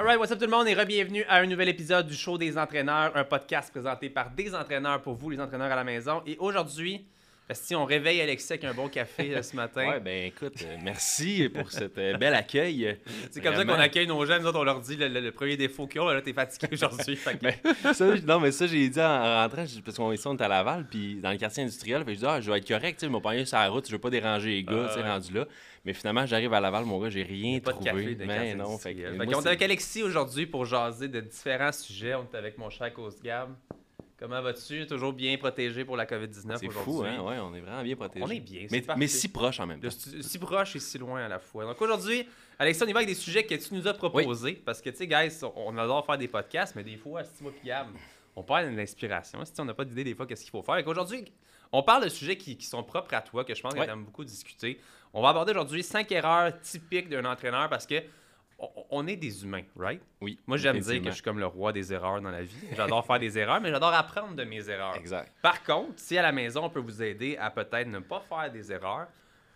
Alright, what's up tout le monde? Et re-bienvenue à un nouvel épisode du Show des entraîneurs, un podcast présenté par des entraîneurs pour vous, les entraîneurs à la maison. Et aujourd'hui, si on réveille Alexis avec un bon café euh, ce matin. Ouais, ben écoute, euh, merci pour cet euh, bel accueil. C'est comme ça qu'on accueille nos jeunes. Nous autres, on leur dit le, premier défaut qu'ils ont, là, t'es fatigué aujourd'hui. non, mais ça, j'ai dit en rentrant, parce qu'on est à Laval, puis dans le quartier industriel, fait, je dis, ah, je vais être correct, tu sais, mon panier sur la route, je veux pas déranger les gars, tu sais, rendu là. Mais finalement, j'arrive à Laval, mon gars, j'ai rien pas trouvé. De café, mais non, fait, on est avec Alexis aujourd'hui pour jaser de différents sujets. On est avec mon cher Coast Gab. Comment vas-tu? Toujours bien protégé pour la COVID-19 C'est fou, hein? Ouais, on est vraiment bien protégé. On est bien. Mais, mais, si proche en même temps. si proche et si loin à la fois. Donc aujourd'hui, Alexis, on y va avec des sujets que tu nous as proposés. Parce que, tu sais, guys, on adore faire des podcasts, mais des fois, si moi Gab, on parle d'inspiration. Si on n'a pas d'idée des fois, qu'est-ce qu'il faut faire. Aujourd'hui, on parle de sujets qui, sont propres à toi, que je pense qu'on aime beaucoup discuter. On va aborder aujourd'hui cinq erreurs typiques d'un entraîneur parce que on est des humains, right? Oui. Moi, j'aime dire que je suis comme le roi des erreurs dans la vie. J'adore faire des erreurs, mais j'adore apprendre de mes erreurs. Exact. Par contre, si à la maison, on peut vous aider à peut-être ne pas faire des erreurs,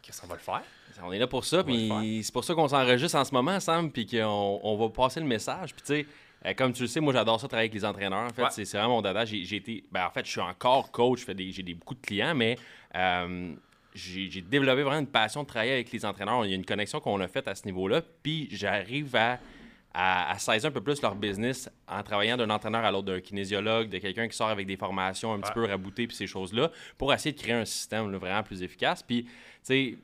qu'est-ce qu'on va le faire? On est là pour ça, puis c'est pour ça qu'on s'enregistre en ce moment, Sam, puis qu'on on va passer le message. Puis tu sais, euh, comme tu le sais, moi j'adore ça travailler avec les entraîneurs. En fait, c'est vraiment mon dada. J'ai été, ben, en fait, je suis encore coach, j'ai des, beaucoup de clients, mais euh, j'ai développé vraiment une passion de travailler avec les entraîneurs. Il y a une connexion qu'on a faite à ce niveau-là. Puis j'arrive à, à, saisir un peu plus leur business en travaillant d'un entraîneur à l'autre, d'un kinésiologue, de quelqu'un qui sort avec des formations un petit peu raboutées, puis ces choses-là, pour essayer de créer un système vraiment plus efficace. Puis, tu sais,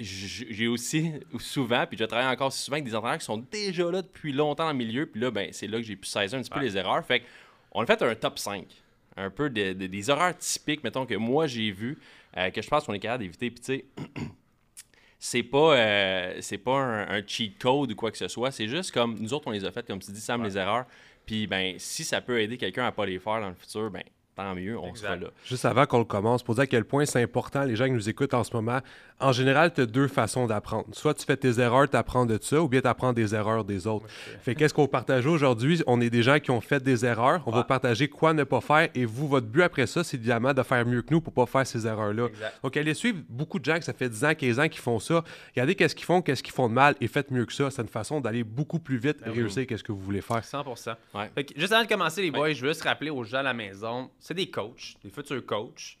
j'ai aussi souvent, puis je travaille encore souvent avec des entraîneurs qui sont déjà là depuis longtemps dans le milieu, puis là, ben, c'est là que j'ai pu saisir un petit peu les erreurs. Fait on a fait un top 5, un peu des erreurs typiques, mettons, que moi j'ai vues. Euh, que je pense qu'on est capable d'éviter. Puis tu sais, c'est pas, euh, c'est pas un, cheat code ou quoi que ce soit. C'est juste comme nous autres, on les a faites, comme tu dis, Sam, les erreurs. Puis ben, si ça peut aider quelqu'un à pas les faire dans le futur, ben tant mieux, on sera là. Juste avant qu'on le commence, pour dire à quel point c'est important, les gens qui nous écoutent en ce moment, en général, tu as deux façons d'apprendre. Soit tu fais tes erreurs, tu apprends de ça, ou bien tu apprends des erreurs des autres. Fait qu'est-ce qu'on partage aujourd'hui? On est des gens qui ont fait des erreurs. On va partager quoi ne pas faire. Et vous, votre but après ça, c'est évidemment de faire mieux que nous pour pas faire ces erreurs-là. Donc, allez suivre beaucoup de gens que ça fait 10 ans, 15 ans qui font ça. Regardez qu'est-ce qu'ils font, qu'est-ce qu'ils font de mal et faites mieux que ça. C'est une façon d'aller beaucoup plus vite et ben réussir qu'est-ce que vous voulez faire. 100% Juste avant de commencer, les boys, je veux juste rappeler aux gens à la maison, c'est des coachs, des futurs coachs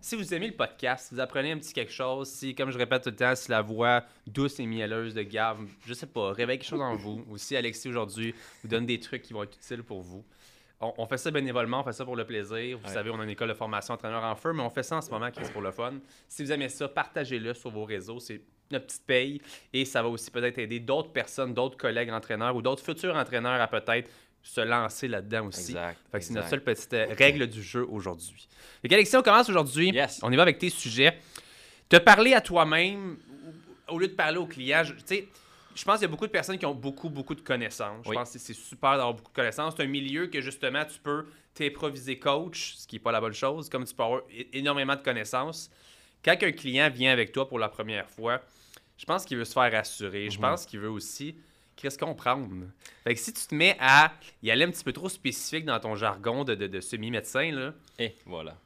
si vous aimez le podcast, si vous apprenez un petit quelque chose, si, comme je répète tout le temps, si la voix douce et mielleuse de Gav, je sais pas, réveille quelque chose en vous, ou si Alexis aujourd'hui vous donne des trucs qui vont être utiles pour vous. On, fait ça bénévolement, on fait ça pour le plaisir. Vous savez, on a une école de formation entraîneur en feu, mais on fait ça en ce moment qui est pour le fun. Si vous aimez ça, partagez-le sur vos réseaux. C'est notre petite paye et ça va aussi peut-être aider d'autres personnes, d'autres collègues entraîneurs ou d'autres futurs entraîneurs à peut-être se lancer là-dedans aussi. Exact, fait que c'est notre seule petite euh, règle du jeu aujourd'hui. Fait Alexis, on commence aujourd'hui. On y va avec tes sujets. Te parler à toi-même au lieu de parler aux clients. Tu sais, je pense qu'il y a beaucoup de personnes qui ont beaucoup, beaucoup de connaissances. Je pense que c'est super d'avoir beaucoup de connaissances. C'est un milieu que justement, tu peux t'improviser coach, ce qui n'est pas la bonne chose, comme tu peux avoir énormément de connaissances. Quand un client vient avec toi pour la première fois, je pense qu'il veut se faire rassurer. Je mhm. pense qu'il veut aussi qu'est-ce comprendre. Fait que si tu te mets à y aller un petit peu trop spécifique dans ton jargon de, de, semi-médecin, là. Et eh, voilà.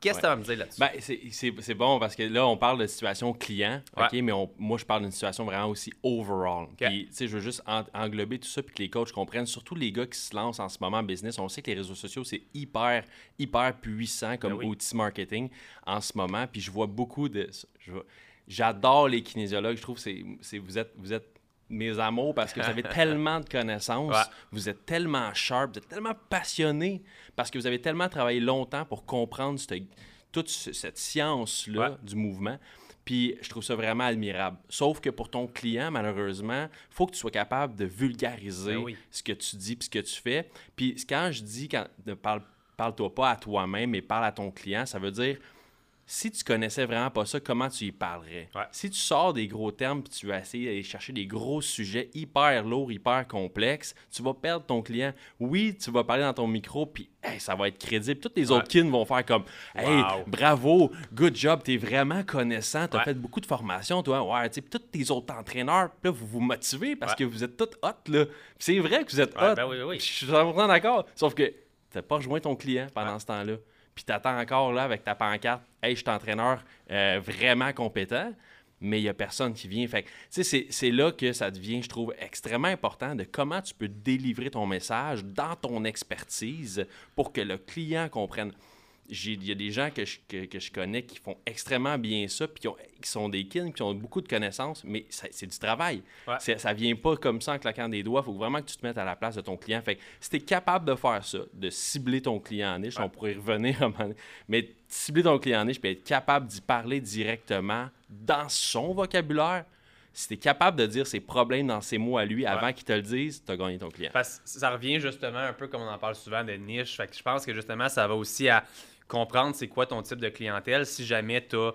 Qu'est-ce que tu vas me dire là-dessus? Ben, c'est bon parce que là, on parle de situation client, OK, mais moi, je parle d'une situation vraiment aussi overall. Puis, tu sais, je veux juste englober tout ça puis que les coachs comprennent, surtout les gars qui se lancent en ce moment en business. On sait que les réseaux sociaux, c'est hyper, hyper puissant comme ben outil marketing en ce moment. Puis, je vois beaucoup de. J'adore les kinésiologues. Je trouve que vous êtes, vous êtes mes amours parce que vous avez tellement de connaissances, vous êtes tellement sharp, vous êtes tellement passionné parce que vous avez tellement travaillé longtemps pour comprendre toute cette science-là du mouvement. Puis je trouve ça vraiment admirable. Sauf que pour ton client, malheureusement, il faut que tu sois capable de vulgariser ben ce que tu dis et ce que tu fais. Puis quand je dis, quand, ne parle, parle-toi pas à toi-même, mais parle à ton client, ça veut dire si tu connaissais vraiment pas ça, comment tu y parlerais? Si tu sors des gros termes et tu vas essayer d'aller chercher des gros sujets hyper lourds, hyper complexes, tu vas perdre ton client. Oui, tu vas parler dans ton micro puis ça va être crédible. Toutes les autres kins vont faire comme Hey, bravo, good job, t'es vraiment connaissant, t'as fait beaucoup de formation, toi. Ouais, tu sais, tous tes autres entraîneurs, là, vous vous motivez parce que vous êtes tous hot, là. C'est vrai que vous êtes hot. Ben oui, oui. Je suis vraiment d'accord. Sauf que t'as pas rejoint ton client pendant ce temps-là puis t'attends encore là avec ta pancarte Hey, je suis entraîneur euh, vraiment compétent. mais il n'y a personne qui vient. Fait c'est là que ça devient, je trouve, extrêmement important de comment tu peux délivrer ton message dans ton expertise pour que le client comprenne il y a des gens que je, que, je, connais qui font extrêmement bien ça, puis qui, sont des kins, qui ont beaucoup de connaissances, mais c'est du travail. Ça Ça vient pas comme ça en claquant des doigts. Il faut vraiment que tu te mettes à la place de ton client. Fait si tu es capable de faire ça, de cibler ton client en niche, on pourrait y revenir, mais cibler ton client en niche, puis être capable d'y parler directement dans son vocabulaire, si tu es capable de dire ses problèmes dans ses mots à lui avant qu'il te le dise, tu as gagné ton client. ça revient justement un peu comme on en parle souvent de niche. Fait que je pense que justement, ça va aussi à comprendre c'est quoi ton type de clientèle. Si jamais tu as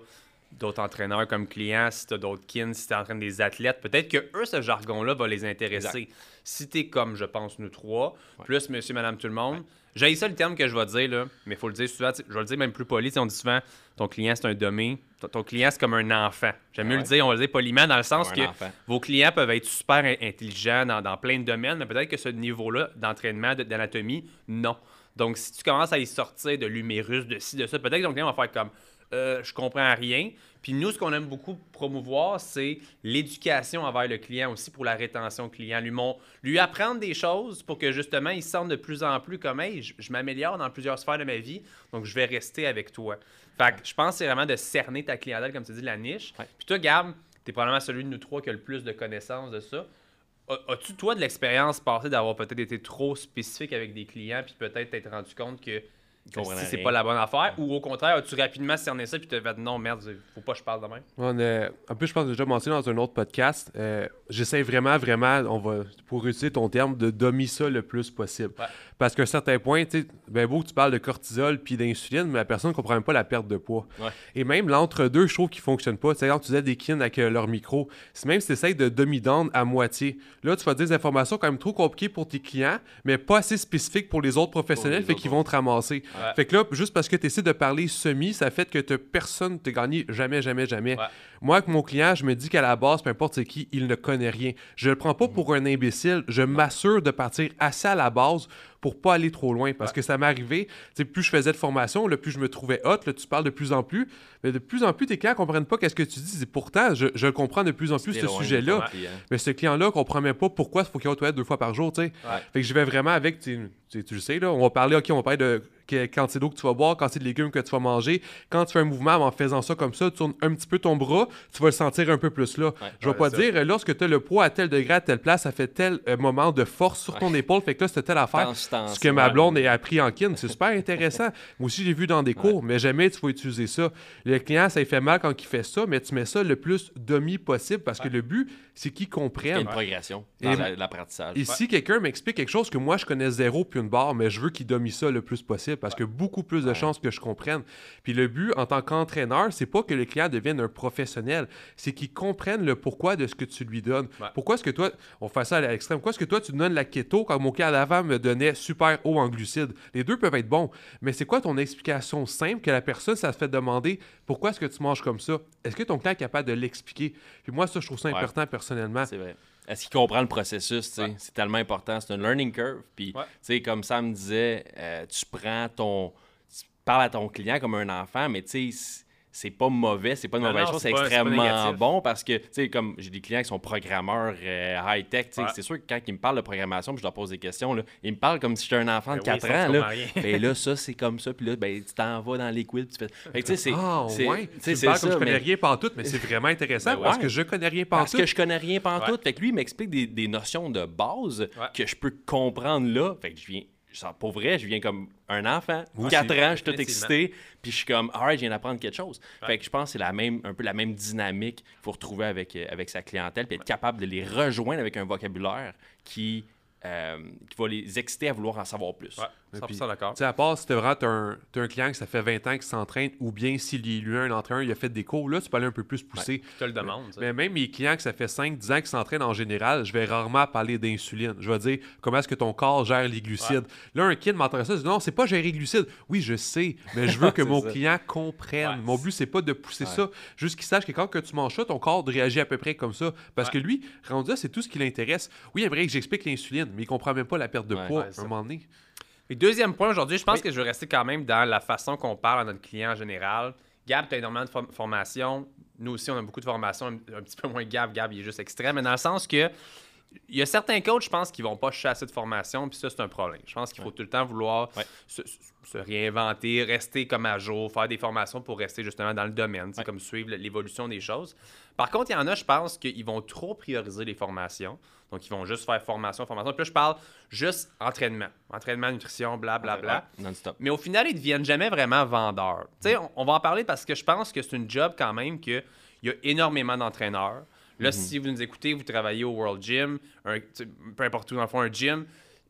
d'autres entraîneurs comme clients, si tu as d'autres kins, si tu en train des athlètes, peut-être que eux, ce jargon-là va les intéresser. Si tu es comme, je pense, nous trois, plus monsieur, madame, tout le monde, j'ai ça le terme que je vais dire, là, mais il faut le dire souvent, je vais le dire même plus poli. On dit souvent ton client, c'est un domaine. Ton, client, c'est comme un enfant. J'aime mieux le dire, on va le dire poliment, dans le sens que vos clients peuvent être super intelligents dans, dans plein de domaines, mais peut-être que ce niveau-là d'entraînement, d'anatomie, non. Donc, si tu commences à y sortir de l'humérus, de ci, de ça, peut-être que ton client va faire comme euh, je comprends rien. Puis nous, ce qu'on aime beaucoup promouvoir, c'est l'éducation envers le client aussi pour la rétention client. Lui, lui apprendre des choses pour que justement, il se sente de plus en plus comme Hey, je, m'améliore dans plusieurs sphères de ma vie, donc je vais rester avec toi. Fait que je pense que c'est vraiment de cerner ta clientèle, comme tu dis, la niche. Puis toi, Gab, tu es probablement celui de nous trois qui a le plus de connaissances de ça. As-tu, toi, de l'expérience passée d'avoir peut-être été trop spécifique avec des clients, puis peut-être t'être rendu compte que si c'est pas la bonne affaire, ou au contraire, as-tu rapidement cerné ça, puis te dit non, merde, faut pas que je parle de même? On En plus, je pense que j'ai déjà mentionné dans un autre podcast, euh, j'essaie vraiment, vraiment, on va, pour utiliser ton terme, de dominer ça le plus possible. Parce qu'à un certain point, tu sais, ben beau que tu parles de cortisol puis d'insuline, mais la personne ne comprend même pas la perte de poids. Et même l'entre-deux, je trouve qu'il ne fonctionne pas. Tu sais, quand tu disais des kines avec euh, leur micro, même si tu essaies de demi-down à moitié. Là, tu vas dire des informations quand même trop compliquées pour tes clients, mais pas assez spécifiques pour les autres professionnels, fait qu'ils vont te ramasser. Fait que là, juste parce que tu essaies de parler semi, ça fait que personne ne t'a gagné jamais, jamais, jamais. Moi, avec mon client, je me dis qu'à la base, peu importe c'est qui, il ne connaît rien. Je le prends pas pour un imbécile. Je m'assure de partir assez à la base pour pas aller trop loin. Parce que ça m'est arrivé, plus je faisais de formation, le plus je me trouvais hot, là, tu parles de plus en plus, mais de plus en plus, tes clients comprennent pas qu'est-ce que tu dis. pourtant, je, je, comprends de plus en plus ce sujet-là. Mais ce client-là comprend même pas pourquoi il faut qu'il aille deux fois par jour. Fait que je vais vraiment avec, tu, tu le sais, là, on va parler, OK, on va parler de quantité d'eau que tu vas boire, quantité de légumes que tu vas manger. Quand tu fais un mouvement en faisant ça comme ça, tu tournes un petit peu ton bras, tu vas le sentir un peu plus là. je vais pas dire, lorsque tu as le poids à tel degré, à telle place, ça fait tel euh, moment de force sur ton épaule, fait que là, c'était telle affaire. ce que ma blonde a appris en kin, c'est super intéressant. Moi aussi, j'ai vu dans des cours, mais jamais tu vas utiliser ça. Le client, ça lui fait mal quand il fait ça, mais tu mets ça le plus demi possible parce que le but, c'est qu'il comprenne. Il y a une progression dans l'apprentissage. Et si quelqu'un m'explique quelque chose que moi, je connais zéro puis barre, mais je veux qu'il domine ça le plus possible parce que beaucoup plus de chances que je comprenne. Puis le but, en tant qu'entraîneur, c'est pas que le client devienne un professionnel, c'est qu'il comprenne le pourquoi de ce que tu lui donnes. Pourquoi est-ce que toi, on fait ça à l'extrême, pourquoi est-ce que toi, tu donnes la keto quand mon cas d'avant me donnait super haut en glucides? Les deux peuvent être bons, mais c'est quoi ton explication simple que la personne, ça se fait demander pourquoi est-ce que tu manges comme ça? Est-ce que ton client est capable de l'expliquer? Puis moi, ça, je trouve ça important personnellement. C'est vrai. Est-ce qu'il comprend le processus? C'est tellement important. C'est un learning curve. Puis, comme Sam disait, euh, tu prends ton. Tu parles à ton client comme un enfant, mais tu sais c'est pas mauvais, c'est pas une mauvaise chose, c'est extrêmement bon parce que, tu sais, comme j'ai des clients qui sont programmeurs euh, high-tech, c'est sûr que quand ils me parlent de programmation, je leur pose des questions, là, ils me parlent comme si j'étais un enfant de 4 ben ans. Là. Ben là, ça, c'est comme ça, puis là, ben, tu t'en vas dans liquid, tu fais. tu sais, c'est. Ah, ouais. Tu comme je connais rien tout, mais c'est vraiment intéressant ben parce que je connais rien tout. Parce que je connais rien tout. Fait que lui, il m'explique des, des, notions de base que je peux comprendre là. Fait que je viens pour vrai, je viens comme un enfant, 4 ans, je suis tout excité, puis je suis comme, alright, je viens d'apprendre quelque chose. Fait que je pense que c'est la même, un peu la même dynamique qu'il faut retrouver avec, euh, avec sa clientèle, puis être capable de les rejoindre avec un vocabulaire qui euh, qui va les exciter à vouloir en savoir plus. Ouais, 100% d'accord. À part si tu vraiment un, un, client que ça fait 20 ans qu'il s'entraîne, ou bien s'il lui un entraîneur, il a fait des cours, là, tu peux aller un peu plus pousser. tu te le demandes. Mais même mes clients que ça fait 5-10 ans qu'ils s'entraînent en général, je vais rarement parler d'insuline. Je vais dire comment est-ce que ton corps gère les glucides? Là, un kid m'entend ça, je dis non, c'est pas gérer les glucides. Oui, je sais, mais je veux que mon client comprenne. Mon but, c'est pas de pousser ça, juste qu'il sache que quand que tu manges ça, ton corps réagit à peu près comme ça. Parce que lui, rendu c'est tout ce qui l'intéresse. Oui, il aimerait que j'explique l'insuline mais il comprend même pas la perte de poids à un moment donné. Et deuxième point aujourd'hui, je pense que je vais rester quand même dans la façon qu'on parle à notre client en général. Gab, tu as énormément de formation. Nous aussi, on a beaucoup de formation, un, petit peu moins Gab. Gab, il est juste extrême. Mais dans le sens que il y a certains coachs, je pense, qui vont pas chasser de formation, puis ça, c'est un problème. Je pense qu'il faut tout le temps vouloir se, réinventer, rester comme à jour, faire des formations pour rester justement dans le domaine, c'est comme suivre l'évolution des choses. Par contre, il y en a, je pense, qu'ils vont trop prioriser les formations. Donc, ils vont juste faire formation, formation. Puis là, je parle juste entraînement. Entraînement, nutrition, blablabla. Bla, bla. Mais au final, ils ne deviennent jamais vraiment vendeurs. Tu sais, on, va en parler parce que je pense que c'est une job quand même qu'il y a énormément d'entraîneurs. Là, mhm. si vous nous écoutez, vous travaillez au World Gym, peu importe où, dans le fond, un gym,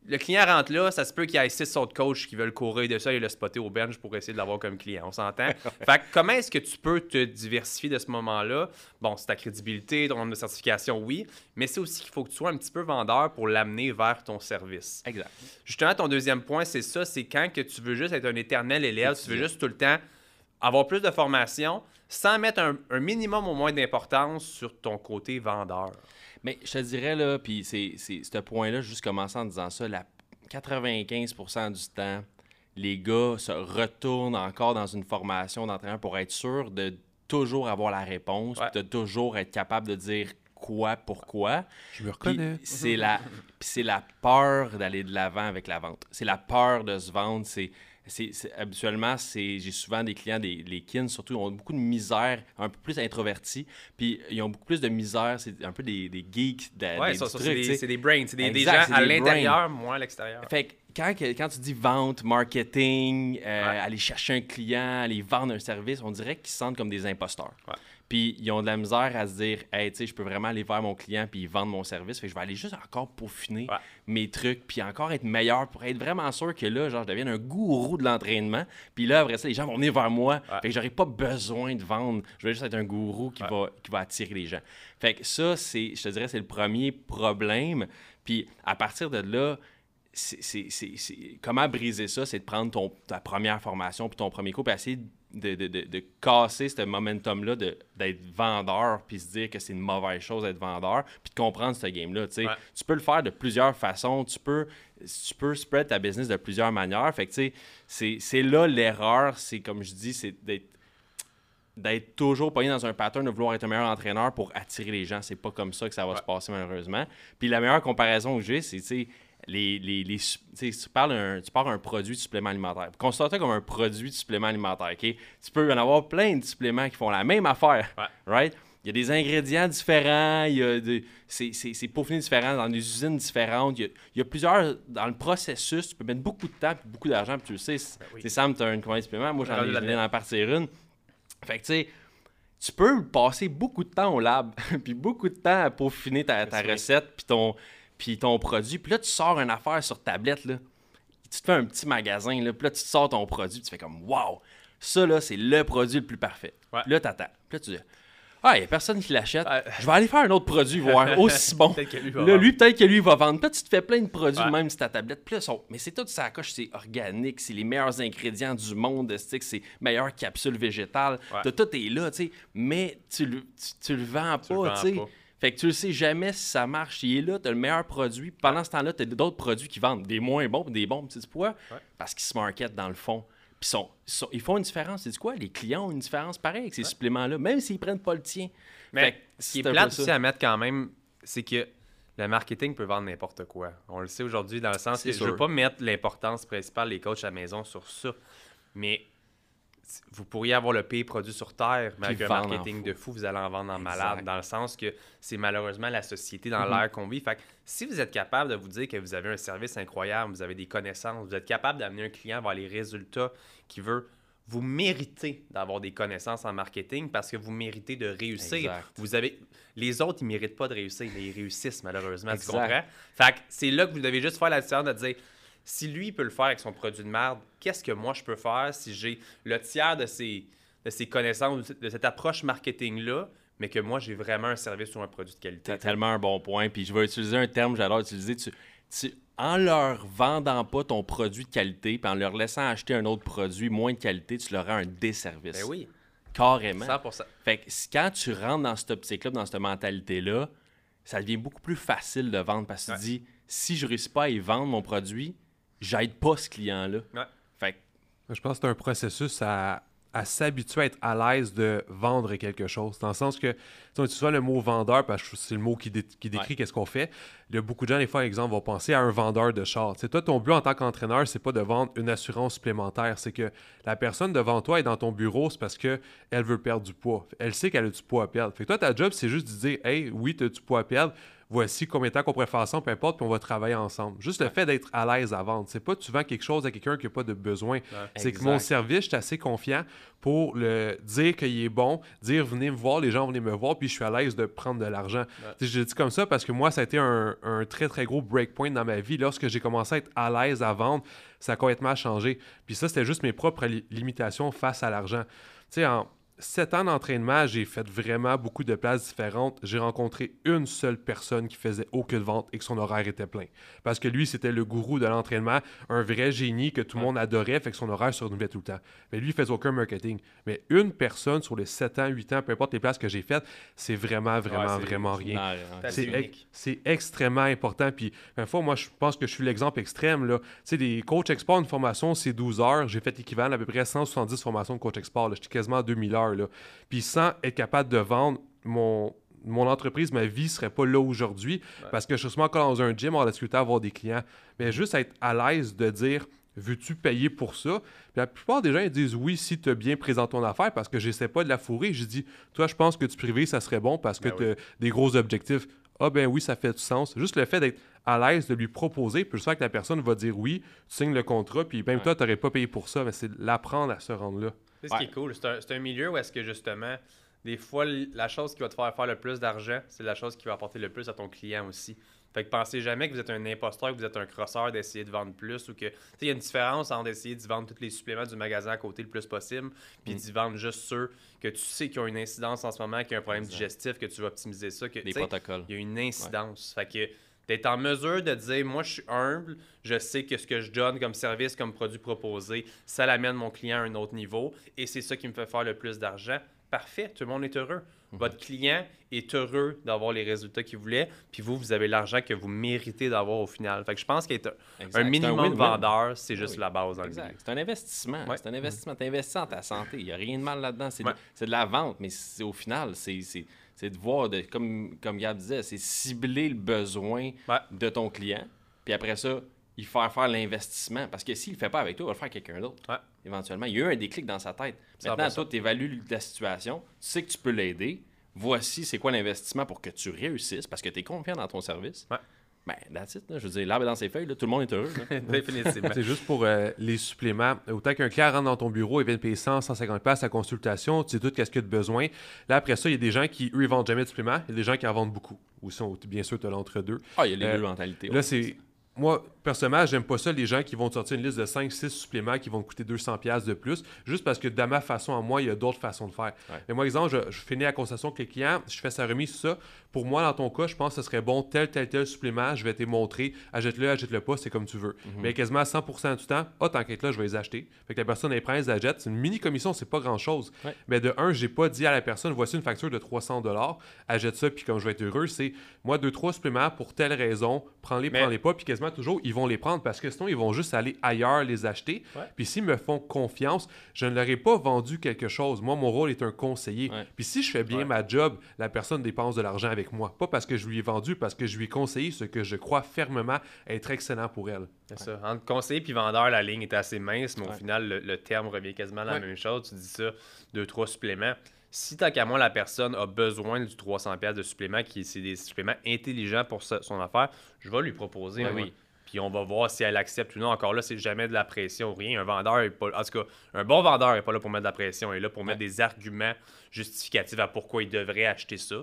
le client rentre là, ça se peut qu'il y ait six autres coachs qui veulent courir de ça et le spotter au bench pour essayer de l'avoir comme client. On s'entend? fait comment est-ce que tu peux te diversifier de ce moment-là? Bon, c'est ta crédibilité, ton nombre de certification, oui, mais c'est aussi qu'il faut que tu sois un petit peu vendeur pour l'amener vers ton service. Exact. Justement, ton deuxième point, c'est ça, c'est quand que tu veux juste être un éternel élève, tu veux juste tout le temps avoir plus de formation sans mettre un, minimum au moins d'importance sur ton côté vendeur. Mais je te dirais, là, puis c'est ce point-là, juste commencer en disant ça, la 95% du temps, les gars se retournent encore dans une formation d'entraîneur pour être sûr de toujours avoir la réponse, de toujours être capable de dire quoi, pourquoi. Je me reconnais. C'est la, la peur d'aller de l'avant avec la vente. C'est la peur de se vendre. C'est habituellement, j'ai souvent des clients, des, les kins surtout, ont beaucoup de misère, un peu plus introvertis, puis ils ont beaucoup plus de misère, c'est un peu des, des geeks. De, ouais, c'est des, brains, c'est des, gens à l'intérieur, moi à l'extérieur. Fait que quand, quand, tu dis vente, marketing, euh, aller chercher un client, aller vendre un service, on dirait qu'ils se sentent comme des imposteurs. Puis ils ont de la misère à se dire, hey, tu sais, je peux vraiment aller vers mon client puis vendre mon service. Fait que je vais aller juste encore peaufiner mes trucs puis encore être meilleur pour être vraiment sûr que là, genre, je devienne un gourou de l'entraînement. Puis là, après ça, les gens vont venir vers moi. Fait que j'aurai pas besoin de vendre. Je vais juste être un gourou qui, va, qui va attirer les gens. Fait que ça, c'est, je te dirais, c'est le premier problème. Puis à partir de là, c'est, comment briser ça, c'est de prendre ton, ta première formation puis ton premier cours puis essayer de, de, de, casser ce momentum-là d'être vendeur, puis se dire que c'est une mauvaise chose d'être vendeur, puis de comprendre ce game-là. Tu peux le faire de plusieurs façons, tu peux, tu peux spread ta business de plusieurs manières. Fait que c'est là l'erreur, c'est comme je dis, c'est d'être d'être toujours pogné dans un pattern de vouloir être un meilleur entraîneur pour attirer les gens. C'est pas comme ça que ça va se passer malheureusement. Puis la meilleure comparaison que j'ai, c'est les, les, les tu, parles un, tu parles un produit de supplément alimentaire. Considère-toi comme un produit de supplément alimentaire. ok? Tu peux en avoir plein de suppléments qui font la même affaire. Right? Il y a des ingrédients différents, il y a c'est peaufiné différent dans des usines différentes. Il y, a, plusieurs. Dans le processus, tu peux mettre beaucoup de temps et beaucoup d'argent. Puis tu le sais, ben c'est Sam, tu as une de suppléments. Moi, j'en ai, ai en partir une. Fait que tu sais, tu peux passer beaucoup de temps au lab, puis beaucoup de temps à peaufiner ta, ta recette, puis ton, puis ton produit. Puis là, tu sors une affaire sur tablette, là. Tu te fais un petit magasin, là. Puis là, tu sors ton produit, tu fais comme, waouh, ça, là, c'est le produit le plus parfait. Puis là, t'attends. Puis là, tu dis, ah, il n'y a personne qui l'achète. Je vais aller faire un autre produit, voir aussi bon. là, lui, peut-être que lui, il va vendre. Puis là, tu te fais plein de produits, même sur ta tablette. Puis là, mais c'est tout ça coche, c'est organique, c'est les meilleurs ingrédients du monde, c'est meilleures capsules végétales. Tout est là, tu sais. Mais tu le, tu, le vends pas, tu sais. Fait que tu le sais jamais si ça marche. Il est là, tu as le meilleur produit. Pendant ce temps-là, tu as d'autres produits qui vendent des moins bons, des bons, petits poids, parce qu'ils se marketent dans le fond. Puis sont, ils font une différence. C'est quoi? Les clients ont une différence pareille avec ces suppléments-là, même s'ils prennent pas le tien. Mais ce qui est plate aussi à mettre quand même, c'est que le marketing peut vendre n'importe quoi. On le sait aujourd'hui dans le sens que je veux pas mettre l'importance principale des coachs à la maison sur ça. Mais vous pourriez avoir le pire produit sur Terre, mais avec un marketing de fou, vous allez en vendre en malade, dans le sens que c'est malheureusement la société dans mm-hmm. l'air qu'on vit. Fait que si vous êtes capable de vous dire que vous avez un service incroyable, vous avez des connaissances, vous êtes capable d'amener un client vers les résultats qu'il veut, vous méritez d'avoir des connaissances en marketing parce que vous méritez de réussir. Vous avez les autres ils méritent pas de réussir, mais ils réussissent malheureusement, tu comprends? Fait que c'est là que vous devez juste faire la différence de dire si lui peut le faire avec son produit de merde, qu'est-ce que moi je peux faire si j'ai le tiers de ses, de ses connaissances, de cette approche marketing-là, mais que moi j'ai vraiment un service ou un produit de qualité? C'est tellement un bon point. Puis je vais utiliser un terme que j'adore utiliser. Tu, en leur vendant pas ton produit de qualité, puis en leur laissant acheter un autre produit moins de qualité, tu leur rends un déservice. Ben oui. Carrément. 100%. Fait que quand tu rentres dans cette optique-là, dans cette mentalité-là, ça devient beaucoup plus facile de vendre parce que tu dis si je réussis pas à y vendre mon produit, j'aide pas ce client-là. Fait Je pense que c'est un processus à, à s'habituer à être à l'aise de vendre quelque chose. Dans le sens que, tu vois le mot vendeur, parce que c'est le mot qui, décrit qu'est-ce qu'on fait. Il y a beaucoup de gens, des fois, exemple, vont penser à un vendeur de char. C'est toi, ton but en tant qu'entraîneur, c'est pas de vendre une assurance supplémentaire. C'est que la personne devant toi est dans ton bureau, c'est parce qu'elle veut perdre du poids. Elle sait qu'elle a du poids à perdre. Fait que toi, ta job, c'est juste de dire, hey, oui, tu as du poids à perdre voici combien de temps qu'on pourrait faire ça, peu importe, puis on va travailler ensemble. Juste le fait d'être à l'aise à vendre. C'est pas tu vends quelque chose à quelqu'un qui n'a pas de besoin. C'est que mon service, je suis assez confiant pour le dire qu'il est bon, dire venez me voir, les gens venez me voir, puis je suis à l'aise de prendre de l'argent. Je dis comme ça parce que moi, ça a été un, très très gros breakpoint dans ma vie. Lorsque j'ai commencé à être à l'aise à vendre, ça a complètement changé. Puis ça, c'était juste mes propres limitations face à l'argent. Tu sais, en, sept ans d'entraînement, j'ai fait vraiment beaucoup de places différentes. J'ai rencontré une seule personne qui faisait aucune vente et que son horaire était plein. Parce que lui, c'était le gourou de l'entraînement, un vrai génie que tout le monde adorait, fait que son horaire se renouvelait tout le temps. Mais lui, il faisait aucun marketing. Mais une personne sur les 7 ans, 8 ans, peu importe les places que j'ai faites, c'est vraiment, vraiment, vraiment rien. C'est extrêmement important. Puis, une fois, moi, je pense que je suis l'exemple extrême. Tu sais, des coach export, une formation, c'est 12 heures. J'ai fait l'équivalent à peu près 170 formations de coach export. J'étais quasiment à 2000 heures. Puis sans être capable de vendre, mon, mon entreprise, ma vie serait pas là aujourd'hui parce que je suis encore dans un gym, on a discuté à avoir des clients. Mais juste être à l'aise de dire veux-tu payer pour ça? Puis la plupart des gens ils disent oui si tu as bien présenté ton affaire parce que j'essaie pas de la fourrer. Je dis toi, je pense que tu privé, ça serait bon parce que ben tu as des gros objectifs. Ah ben oui, ça fait du sens. Juste le fait d'être à l'aise de lui proposer, puis je sais que la personne va dire oui, tu signes le contrat, puis même toi, tu n'aurais pas payé pour ça, mais c'est l'apprendre à se rendre là. C'est ce qui est cool. C'est un, milieu où est-ce que justement, des fois, la chose qui va te faire faire le plus d'argent, c'est la chose qui va apporter le plus à ton client aussi. Fait que pensez jamais que vous êtes un imposteur, que vous êtes un crosseur d'essayer de vendre plus ou que. Tu sais, il y a une différence entre essayer de vendre tous les suppléments du magasin à côté le plus possible, puis mm. d'y vendre juste ceux que tu sais qui ont une incidence en ce moment, qui ont un problème digestif, que tu vas optimiser ça. Que, des protocoles. Il y a une incidence. Fait que d'être en mesure de dire moi je suis humble, je sais que ce que je donne comme service, comme produit proposé, ça l'amène mon client à un autre niveau et c'est ça qui me fait faire le plus d'argent. Parfait, tout le monde est heureux. Mhm. Votre client est heureux d'avoir les résultats qu'il voulait, puis vous, vous avez l'argent que vous méritez d'avoir au final. Fait que je pense qu'être un, minimum vendeur, c'est juste la base. Dans exact. C'est un investissement. C'est un investissement. Tu investis en ta santé. Il n'y a rien de mal là-dedans. C'est de, la vente, mais au final, c'est c'est de voir, de, comme, comme Gab disait, c'est cibler le besoin de ton client. Puis après ça, il faire faire l'investissement. Parce que s'il ne le fait pas avec toi, il va le faire avec quelqu'un d'autre. Éventuellement. Il y a eu un déclic dans sa tête. Maintenant, toi, tu évalues la situation. Tu sais que tu peux l'aider. Voici c'est quoi l'investissement pour que tu réussisses parce que tu es confiant dans ton service. Ben, that's it. Je veux dire, l'arbre dans ses feuilles, tout le monde est heureux. Définitivement. c'est juste pour euh, les suppléments. Autant qu'un client rentre dans ton bureau, il vient de payer 100, 150 places à consultation, tu sais tout qu'est-ce qu'il a de besoin. Là, après ça, il y a des gens qui, eux, ils vendent jamais de suppléments. Il y a des gens qui en vendent beaucoup. Ou sont, bien sûr, tu as l'entre-deux. Ah, il y a les euh, deux mentalités. Là, c'est moi, personnellement, j'aime pas ça, les gens qui vont sortir une liste de 5-6 suppléments qui vont coûter 200$ de plus, juste parce que de ma façon à moi, il y a d'autres façons de faire. Mais moi, exemple, je, je, finis la consultation avec les clients, je fais sa remise, ça. Pour moi, dans ton cas, je pense que ce serait bon, tel, tel, tel supplément, je vais te montrer, achète-le, achète-le pas, c'est comme tu veux. Mhm. Mais quasiment 100% du temps, ah, t'inquiète là, je vais les acheter. Fait que la personne, elle prend, elle les C'est une mini commission, c'est pas grand-chose. Mais de un, j'ai pas dit à la personne, voici une facture de 300$, achète ça, puis comme je vais être heureux, c'est moi, deux, trois suppléments pour telle raison, prends-les, prends-les pas, puis quasiment toujours, ils vont les prendre parce que sinon, ils vont juste aller ailleurs les acheter. Puis s'ils me font confiance, je ne leur ai pas vendu quelque chose. Moi, mon rôle est un conseiller. Puis si je fais bien ma job, la personne dépense de l'argent avec moi. Pas parce que je lui ai vendu, parce que je lui ai conseillé ce que je crois fermement être excellent pour elle. C'est ça. Entre conseiller puis vendeur, la ligne est assez mince, mais au final, le, terme revient quasiment à la même chose. Tu dis ça, deux, trois suppléments si tant qu'à moi, la personne a besoin du 300$ de supplément, qui c'est des suppléments intelligents pour son affaire, je vais lui proposer. oui puis on va voir si elle accepte ou non. Encore là, c'est jamais de la pression ou rien. Un vendeur est pas. En tout cas, un bon vendeur n'est pas là pour mettre de la pression. Il est là pour mettre des arguments justificatifs à pourquoi il devrait acheter ça.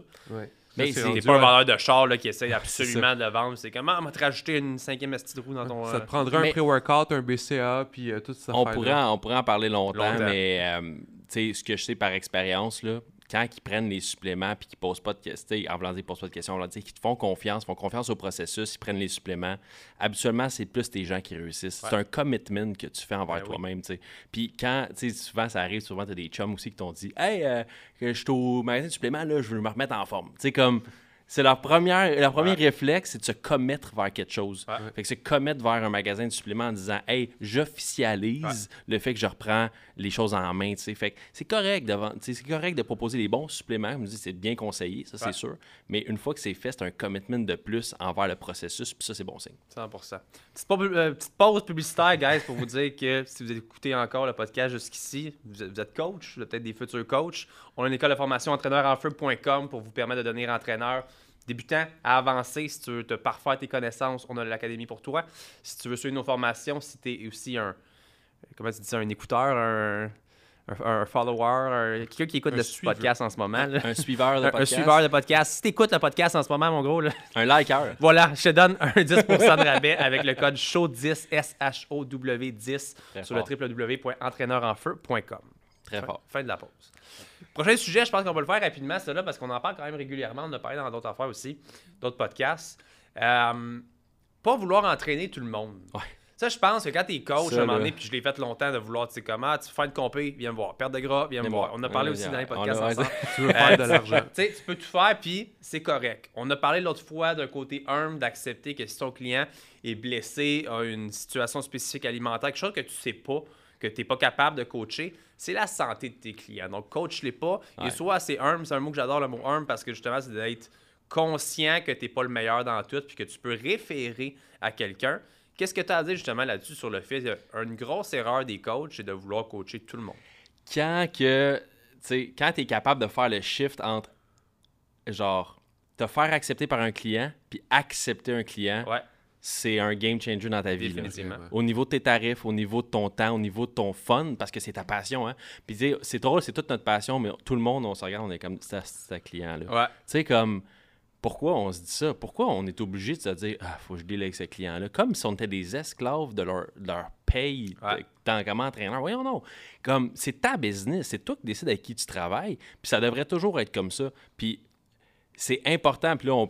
Mais c'est pas un vendeur de char là, qui essaie absolument de le vendre. C'est comment on va te rajouter une cinquième astuce de roue dans ton. Ça te prendrait un pré-workout, un BCA, puis euh, tout ça. On pourrait, on pourrait en parler longtemps, mais euh, ce que je sais par expérience, là, quand ils prennent les suppléments puis qu'ils posent pas de questions, en voulant dire, posent pas de questions, on leur dit qu'ils te font confiance, font confiance au processus, ils prennent les suppléments. Habituellement, c'est plus tes gens qui réussissent. C'est un commitment que tu fais envers ben toi-même, tu sais. Puis quand, tu sais, souvent, ça arrive, souvent, tu as des chums aussi qui t'ont dit Hey, euh, je suis au magasin de suppléments, là, je veux me remettre en forme. Tu sais, comme c'est leur première, leur premier réflexe, c'est de se commettre vers quelque chose. Fait que se commettre vers un magasin de suppléments en disant Hey, j'officialise le fait que je reprends les choses en main. Fait que c'est correct, de, c'est correct de proposer les bons suppléments. Je me dis, c'est bien conseillé, ça c'est sûr. Mais une fois que c'est fait, c'est un commitment de plus envers le processus, puis ça, c'est bon signe. 100 petite, euh, petite pause publicitaire, guys, pour vous dire que si vous écoutez encore le podcast jusqu'ici, vous, êtes coach, vous êtes peut-être des futurs coachs. On a une école de formation entraîneur-en-feu.com pour vous permettre de devenir entraîneur débutant à avancer. Si tu veux te parfaire tes connaissances, on a l'académie pour toi. Si tu veux suivre nos formations, si tu es aussi un, comment tu dis ça, un écouteur, un, un, follower, quelqu'un qui écoute le podcast en ce moment. Un suiveur de podcast. Un, suiveur de podcast. Si tu écoutes le podcast en ce moment, mon gros. Là, un liker. Voilà, je te donne un 10% de rabais avec le code SHOW10, S-H-O-W-10 sur le www.entraîneurenfeu.com. Très fort. Fin de la pause. Prochain sujet, je pense qu'on va le faire rapidement, c'est là parce qu'on en parle quand même régulièrement. On en a parlé dans d'autres affaires aussi, d'autres podcasts. Euh, pas vouloir entraîner tout le monde. Ouais. Ça, je pense que quand t'es coach, à un moment donné, puis je l'ai fait longtemps de vouloir, tu sais comment, tu fais une compé, viens me voir. Perte de gras, viens me voir. On a parlé aussi dans les podcasts ensemble. tu veux faire de l'argent. Tu peux tout faire, puis c'est correct. On a parlé l'autre fois d'un côté humble, d'accepter que si ton client est blessé, a une situation spécifique alimentaire, quelque chose que tu sais pas, que tu n'es pas capable de coacher, c'est la santé de tes clients. Donc, coach-les pas. Et soit assez humble, c'est un mot que j'adore, le mot humble, parce que justement, c'est d'être conscient que tu n'es pas le meilleur dans tout, puis que tu peux référer à quelqu'un. Qu'est-ce que tu as à dire justement là-dessus sur le fait qu'une grosse erreur des coachs, c'est de vouloir coacher tout le monde? Quand que quand tu es capable de faire le shift entre genre te faire accepter par un client puis accepter un client, c'est un game changer dans ta vie. Au niveau de tes tarifs, au niveau de ton temps, au niveau de ton fun, parce que c'est ta passion. Hein? Puis c'est drôle, c'est toute notre passion, mais tout le monde, on se regarde, on est comme c'est client-là. Tu sais, comme pourquoi on se dit ça? Pourquoi on est obligé de se dire Ah, faut que je deal avec ce client-là? Comme si on était des esclaves de leur, leur paye tant comme entraîneur. Voyons, non. Comme c'est ta business, c'est toi qui décides avec qui tu travailles. Puis ça devrait toujours être comme ça. Puis c'est important. Puis là,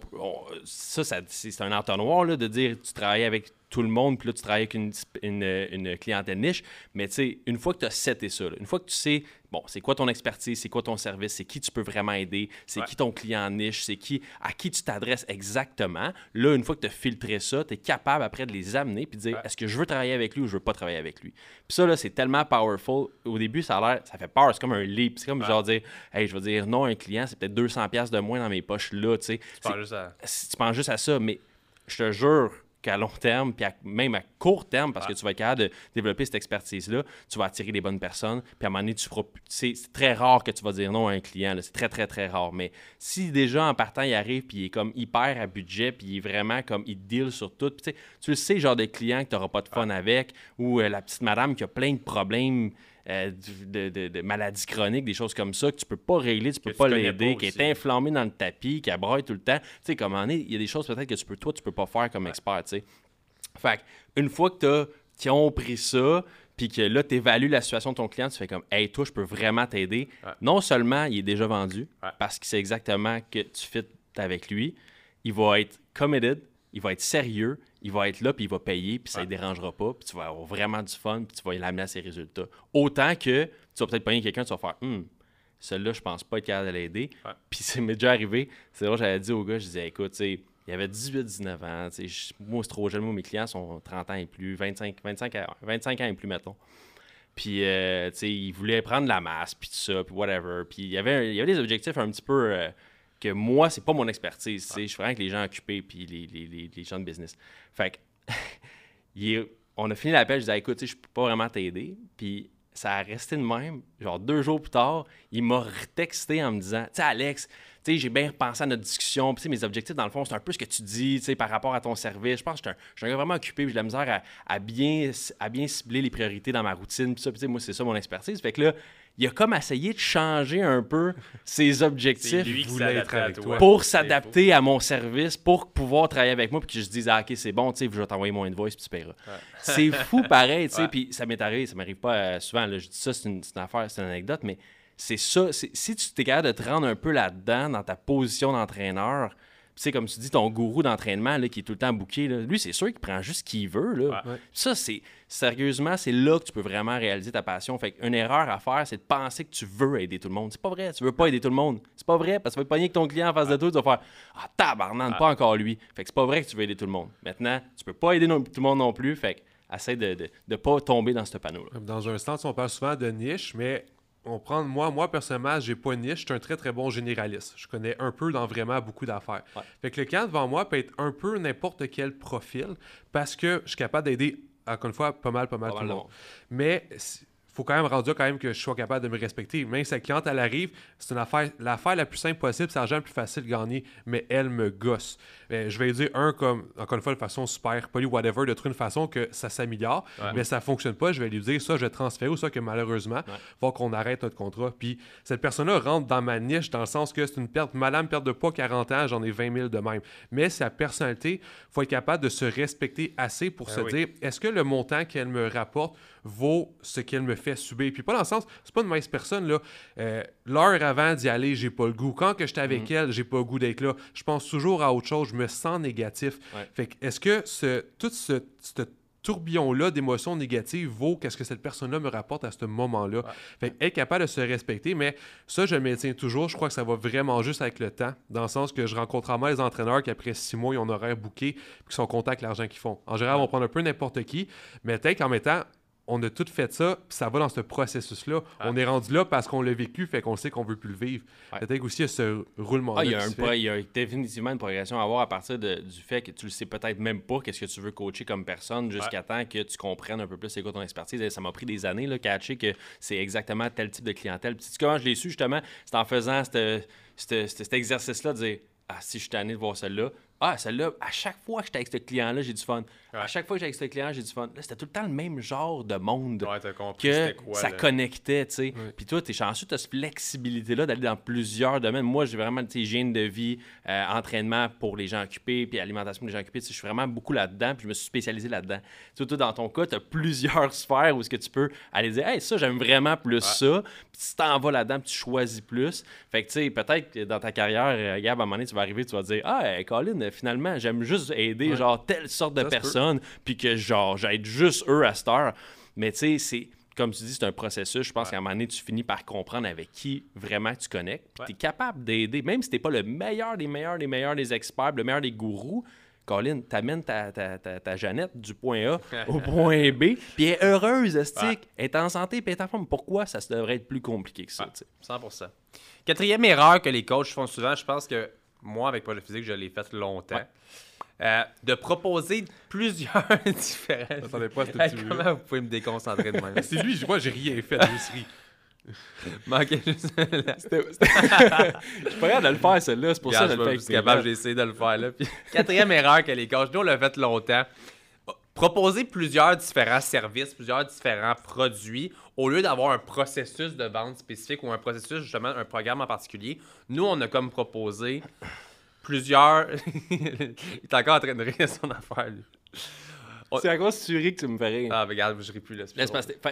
ça, c'est un entonnoir là, de dire tu travailles avec tout le monde, puis là, tu travailles avec une, une, clientèle niche. Mais tu sais, une fois que tu as seté ça, une fois que tu sais, bon, c'est quoi ton expertise, c'est quoi ton service, c'est qui tu peux vraiment aider, c'est qui ton client niche, c'est qui à qui tu t'adresses exactement. Là, une fois que tu as filtré ça, tu es capable après de les amener puis de dire est-ce que je veux travailler avec lui ou je veux pas travailler avec lui? Puis ça, là, c'est tellement powerful. Au début, ça a l'air, ça fait peur, c'est comme un leap. C'est comme genre dire hey, je veux dire non à un client, c'est peut-être 200$ de moins dans mes poches là, tu sais. Tu penses juste à... Tu penses juste à ça, mais je te jure qu'à long terme, puis même à court terme, parce que tu vas être capable de développer cette expertise-là, tu vas attirer les bonnes personnes, puis à un moment donné, tu. C'est très rare que tu vas dire non à un client, c'est très, très, très rare. Mais si déjà en partant, il arrive, puis il est comme hyper à budget, puis il est vraiment comme il deal sur tout, tu le sais, genre de client que tu n'auras pas de fun avec, ou euh, la petite madame qui a plein de problèmes euh, de, maladies chroniques, des choses comme ça que tu peux pas régler, tu peux pas l'aider, qui est inflammé dans le tapis, qui broye tout le temps. Tu sais, comme on est, il y a des choses peut-être que tu peux, toi, tu peux pas faire comme expert, tu sais. Fait une fois que tu as compris ça, puis que là, tu évalues la situation de ton client, tu fais comme, hey, toi, je peux vraiment t'aider. Non seulement il est déjà vendu, parce qu'il sait exactement que tu fits avec lui, il va être committed, il va être sérieux, il va être là, puis il va payer, puis ça ne dérangera pas, puis tu vas avoir vraiment du fun, puis tu vas l'amener à ses résultats. Autant que tu vas peut-être payer quelqu'un, tu vas faire, hum, celui-là, je pense pas être capable de l'aider. Puis c'est m'est déjà arrivé. C'est vrai, j'avais dit au gars, je disais, écoute, tu sais, il avait 18-19 ans, moi, c'est trop jeune, moi, mes clients sont 30 ans et plus, 25, 25, 25 ans et plus, mettons. Puis, euh, tu sais, il voulait prendre la masse, puis tout ça, puis whatever. Puis il y avait, il y avait des objectifs un petit peu. Euh, que moi, c'est pas mon expertise. Je suis vraiment avec les gens occupés puis les, les, les, gens de business. Fait que, on a fini l'appel, je disais, écoute, je peux pas vraiment t'aider. Puis ça a resté de même. Genre deux jours plus tard, il m'a retexté en me disant, tu sais, Alex, tu sais, j'ai bien repensé à notre discussion. Puis mes objectifs, dans le fond, c'est un peu ce que tu dis, par rapport à ton service. Je pense que je suis vraiment occupé, j'ai de la misère à, bien, à bien cibler les priorités dans ma routine. Puis ça, puis moi, c'est ça mon expertise. Fait que là, il a comme essayé de changer un peu ses objectifs pour s'adapter à mon service, pour pouvoir travailler avec moi, puis que je dise, ah, ok, c'est bon, tu sais, je vais t'envoyer mon invoice, puis tu paieras. C'est fou pareil, tu sais, puis ça m'est arrivé, ça m'arrive pas euh, souvent, là, je dis ça, c'est une, affaire, c'est une anecdote, mais c'est ça, si tu t'es capable de te rendre un peu là-dedans, dans ta position d'entraîneur, sais, comme tu dis, ton gourou d'entraînement qui est tout le temps bouqué, lui, c'est sûr qu'il prend juste ce qu'il veut. Là. Ça, c'est sérieusement, c'est là que tu peux vraiment réaliser ta passion. Fait une erreur à faire, c'est de penser que tu veux aider tout le monde. C'est pas vrai, tu veux pas aider tout le monde. C'est pas vrai, parce que tu vas pogner que ton client en face de toi, tu vas faire Ah, tabarnak, pas encore lui. Fait que c'est pas vrai que tu veux aider tout le monde. Maintenant, tu peux pas aider tout le monde non plus. Fait que essaie de ne pas tomber dans ce panneau-là. Dans un sens, on parle souvent de niche, mais on prend moi, moi personnellement, j'ai pas une niche, je suis un très très bon généraliste. Je connais un peu dans vraiment beaucoup d'affaires. Fait que le client devant moi peut être un peu n'importe quel profil parce que je suis capable d'aider, encore une fois, pas mal, pas mal tout le monde. Mais faut quand même rendre quand même que je sois capable de me respecter. Même si la cliente, elle arrive, c'est une affaire, l'affaire la plus simple possible, c'est l'argent le plus facile de gagner, mais elle me gosse. Je vais dire un comme, encore une fois, de façon super polie, whatever, de trouver une façon que ça s'améliore, mais ça fonctionne pas, je vais lui dire ça, je vais transférer ou ça que malheureusement, il faut qu'on arrête notre contrat. Puis cette personne-là rentre dans ma niche dans le sens que c'est une perte, madame perte de poids, 40 ans, j'en ai 20 000 de même. Mais sa personnalité, faut être capable de se respecter assez pour ben se dire, est-ce que le montant qu'elle me rapporte vaut ce qu'elle me fait subir. Puis pas dans le sens, c'est pas une mauvaise personne, là. Euh, l'heure avant d'y aller, j'ai pas le goût. Quand que j'étais avec mhm. elle, j'ai pas le goût d'être là. Je pense toujours à autre chose, je me sens négatif. Fait que, est-ce que ce, tout ce, tourbillon-là d'émotions négatives vaut qu'est-ce que cette personne-là me rapporte à ce moment-là? Fait être capable de se respecter, mais ça, je le maintiens toujours. Je crois que ça va vraiment juste avec le temps, dans le sens que je rencontre vraiment les entraîneurs qui, après six mois, ils ont un horaire bouqué, puis qui sont contents avec l'argent qu'ils font. En général, on va prendre un peu n'importe qui, mais peut-être qu'en mettant on a tout fait ça, puis ça va dans ce processus-là. On est rendu là parce qu'on l'a vécu, fait qu'on sait qu'on veut plus le vivre. Peut-être aussi il y a ce roulement-là. Ah, il, y a définitivement une progression à avoir à partir du fait que tu le sais peut-être même pas qu'est-ce que tu veux coacher comme personne jusqu'à temps que tu comprennes un peu plus c'est quoi ton expertise. ça m'a pris des années, là, catcher que c'est exactement tel type de clientèle. Puis, comment je l'ai su, justement, c'est en faisant cet exercice-là de dire Ah, si je suis tanné de voir celle-là, ah, celle-là, à chaque fois que j'étais avec ce client-là, j'ai du fun. À chaque fois que j'étais avec ce client, j'ai du fun. Là, c'était tout le temps le même genre de monde que ça connectait, tu sais. Puis toi, t'es chanceux, t'as cette flexibilité-là d'aller dans plusieurs domaines. Moi, j'ai vraiment, tu hygiène de vie, euh, entraînement pour les gens occupés, puis alimentation pour les gens occupés. Je suis vraiment beaucoup là-dedans, puis je me suis spécialisé là-dedans. Toi, dans ton cas, t'as plusieurs sphères où est-ce que tu peux aller dire, hey, ça, j'aime vraiment plus ça. Puis tu t'en vas là-dedans, puis tu choisis plus. Fait que, tu sais, peut-être que dans ta carrière, euh, Gab, à un moment donné, tu vas arriver, tu vas dire, ah, Colin, finalement, j'aime juste aider genre telle sorte de personnes, puis que genre j'aide juste eux à cette heure. Mais tu sais, c'est comme tu dis, c'est un processus. Je pense qu'à un moment donné, tu finis par comprendre avec qui vraiment tu connectes. Tu es capable d'aider, même si tu pas le meilleur des meilleurs des meilleurs des experts, le meilleur des gourous. Colin, t'amènes ta, ta, ta, Jeannette du point A au point B, puis elle est heureuse, elle est en santé, puis elle est en forme. Pourquoi ça devrait être plus compliqué que ça? 100%. Quatrième erreur que les coachs font souvent, je pense que moi, avec projet physique, je l'ai fait longtemps. Euh, de proposer plusieurs différents. Attendez pas, c'était Comment vous pouvez me déconcentrer de même? c'est lui, je vois, j'ai rien fait, j'ai juste ri. Manquait juste. Je suis pas capable de le faire, celle-là. C'est pour ça que je le fais. capable, j'ai essayé de le faire. Là. Quatrième erreur que les coachs, nous, on l'a fait longtemps. Proposer plusieurs différents services, plusieurs différents produits, au lieu d'avoir un processus de vente spécifique ou un processus, justement, un programme en particulier. Nous, on a comme proposé plusieurs. il est encore en train de rire son affaire, lui. C'est à cause tu ris que tu me fais rire. Ah, mais regarde, je ris plus là.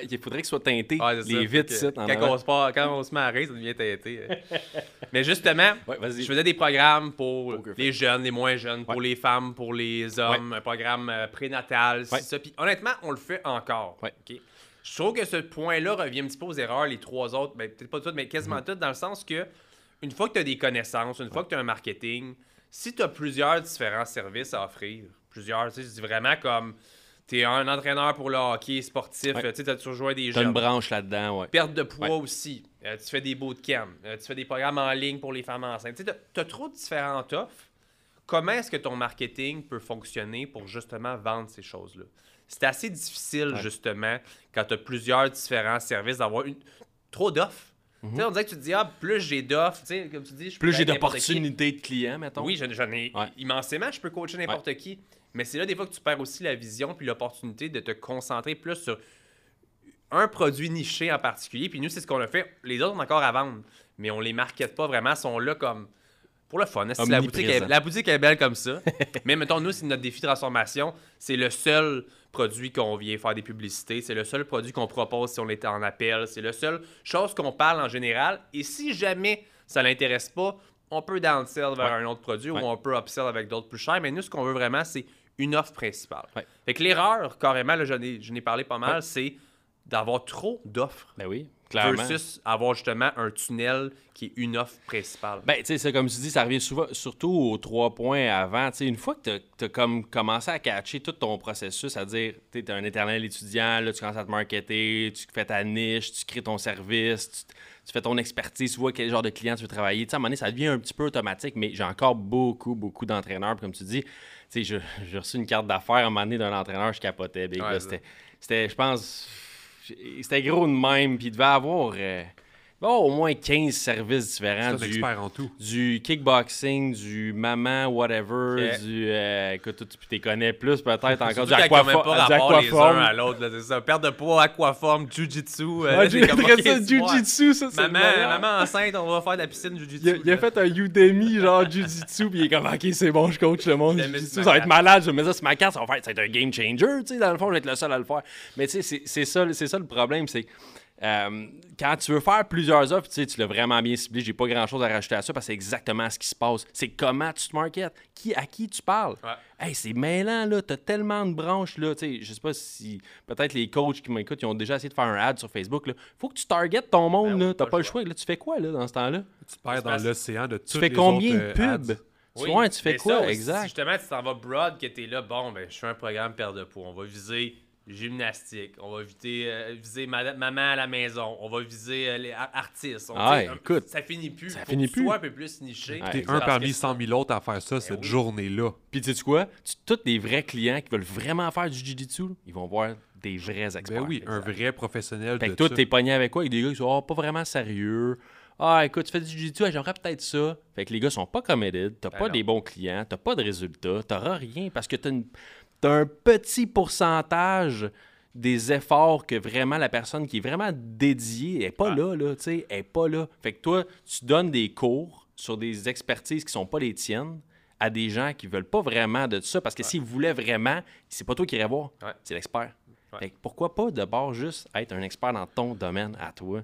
il faudrait que ce soit teinté. les vitres, ça. Quand, on se quand on se met à rire, ça devient teinté. mais justement, je faisais des programmes pour les jeunes, les moins jeunes, pour les femmes, pour les hommes, un programme euh, prénatal, c'est ça. Puis honnêtement, on le fait encore. Je trouve que ce point-là revient un petit peu aux erreurs, les trois autres, ben, peut-être pas toutes, mais quasiment mm-hmm. toutes, dans le sens que une fois que tu as des connaissances, une fois que tu as un marketing, si tu as plusieurs différents services à offrir, plusieurs, tu sais, je dis vraiment comme tu es un entraîneur pour le hockey sportif, tu as toujours joué des jeux. Tu une branche là-dedans, ouais. Perte de poids aussi. Euh, tu fais des bootcamps. Euh, tu fais des programmes en ligne pour les femmes enceintes. Tu as, trop de différentes offres. Comment est-ce que ton marketing peut fonctionner pour justement vendre ces choses-là? C'est assez difficile, justement, quand tu as plusieurs différents services, d'avoir une... trop d'offres. Mhm. On dirait que tu te dis, ah, plus j'ai d'offres, comme tu dis, plus j'ai d'opportunités de clients, mettons. Oui, j'en ai immensément, je peux coacher n'importe qui. Mais c'est là des fois que tu perds aussi la vision puis l'opportunité de te concentrer plus sur un produit niché en particulier. Puis nous, c'est ce qu'on a fait. Les autres ont encore à vendre, mais on les market pas vraiment, sont là comme pour le fun. La boutique, est, la boutique est belle comme ça? mais mettons, nous, c'est notre défi de transformation. C'est le seul produit qu'on vient faire des publicités. C'est le seul produit qu'on propose si on est en appel. C'est la seule chose qu'on parle en général. Et si jamais ça l'intéresse pas, on peut downsell vers un autre produit ou on peut upsell avec d'autres plus chers. Mais nous, ce qu'on veut vraiment, c'est une offre principale. Fait que l'erreur, carrément, là, je n'ai parlé pas mal, c'est d'avoir trop d'offres. Ben oui. Clairement. Versus avoir justement un tunnel qui est une offre principale. Ben, tu sais, comme tu dis, ça revient souvent, surtout aux trois points avant. Tu sais, une fois que tu as, comme commencé à catcher tout ton processus, à dire, tu es un éternel étudiant, là, tu commences à te marketer, tu fais ta niche, tu crées ton service, tu, fais ton expertise, tu vois quel genre de client tu veux travailler. Tu sais, à un moment donné, ça devient un petit peu automatique, mais j'ai encore beaucoup, beaucoup d'entraîneurs. Comme tu dis, tu sais, j'ai reçu une carte d'affaires à un moment donné d'un entraîneur, je capotais. C'était, je pense c'était gros de même, puis il devait avoir. Euh, au moins 15 services différents. du, en tout. Du kickboxing, du maman, whatever, du. Euh, écoute, tu t'es connais plus peut-être encore. Du aquaform. Du aquaform. à l'autre, c'est ça. Perte de poids, aquaform, jujitsu. Euh, ça, jujitsu, ça, c'est maman, maman enceinte, on va faire de la piscine jujitsu. Il, a, fait un Udemy, genre jujitsu, puis il est comme, ok, c'est bon, je coach le monde. Ça va être malade, je mets ça sur ma carte, ça va faire, ça va être un game changer, tu sais, dans le fond, je vais être le seul à le faire. Mais tu sais, c'est ça, ça le problème, c'est euh, quand tu veux faire plusieurs offres, tu sais, tu l'as vraiment bien ciblé, j'ai pas grand chose à rajouter à ça parce que c'est exactement ce qui se passe. C'est comment tu te marketes, qui, à qui tu parles. Hey, c'est mêlant, là, t'as tellement de branches, là, tu sais, je sais pas si peut-être les coachs qui m'écoutent, ils ont déjà essayé de faire un ad sur Facebook, là. Faut que tu targetes ton monde, ben là, t'as pas, le choix. Là, tu fais quoi, là, dans ce temps-là? Tu perds dans l'océan de Tu fais combien de euh, pubs? Oui, tu fais quoi, exact? Justement, tu t'en vas broad, que t'es là, bon, ben, je fais un programme perte de poids, on va viser gymnastique, on va viser, euh, viser maman à la maison, on va viser euh, les artistes. ah, écoute, ça finit plus. Ça finit plus. un peu plus niché. T'es un parmi 100 000 autres à faire ça ben cette journée-là. Puis tu sais quoi? tous les vrais clients qui veulent vraiment faire du jiu-jitsu, ils vont voir des vrais ben experts. Ben oui, un vrai professionnel fait que toi, t'es pogné avec quoi? Avec des gars qui sont oh, pas vraiment sérieux. Ah, écoute, tu fais du jiu-jitsu, j'aimerais peut-être ça. Fait que les gars sont pas committed, t'as ben pas des bons clients, t'as pas de résultats, t'auras rien parce que t'as une un petit pourcentage des efforts que vraiment la personne qui est vraiment dédiée n'est pas là, là, tu sais, est pas là. Fait que toi, tu donnes des cours sur des expertises qui sont pas les tiennes à des gens qui veulent pas vraiment de ça, parce que s'ils voulaient vraiment, c'est pas toi qui irais voir, c'est l'expert. pourquoi pas d'abord juste être un expert dans ton domaine à toi?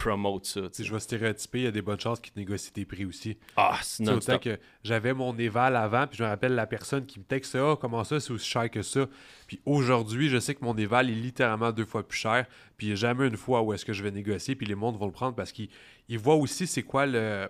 Promote ça. Je vais stéréotyper, il y a des bonnes chances qu'ils te négocient tes prix aussi. Ah, c'est autant que j'avais mon éval avant, puis je me rappelle la personne qui me texte Ah, comment ça, c'est aussi cher que ça? Puis aujourd'hui, je sais que mon éval est littéralement deux fois plus cher, puis il n'y a jamais une fois où est-ce que je vais négocier, puis les mondes vont le prendre parce qu'ils voient aussi c'est quoi le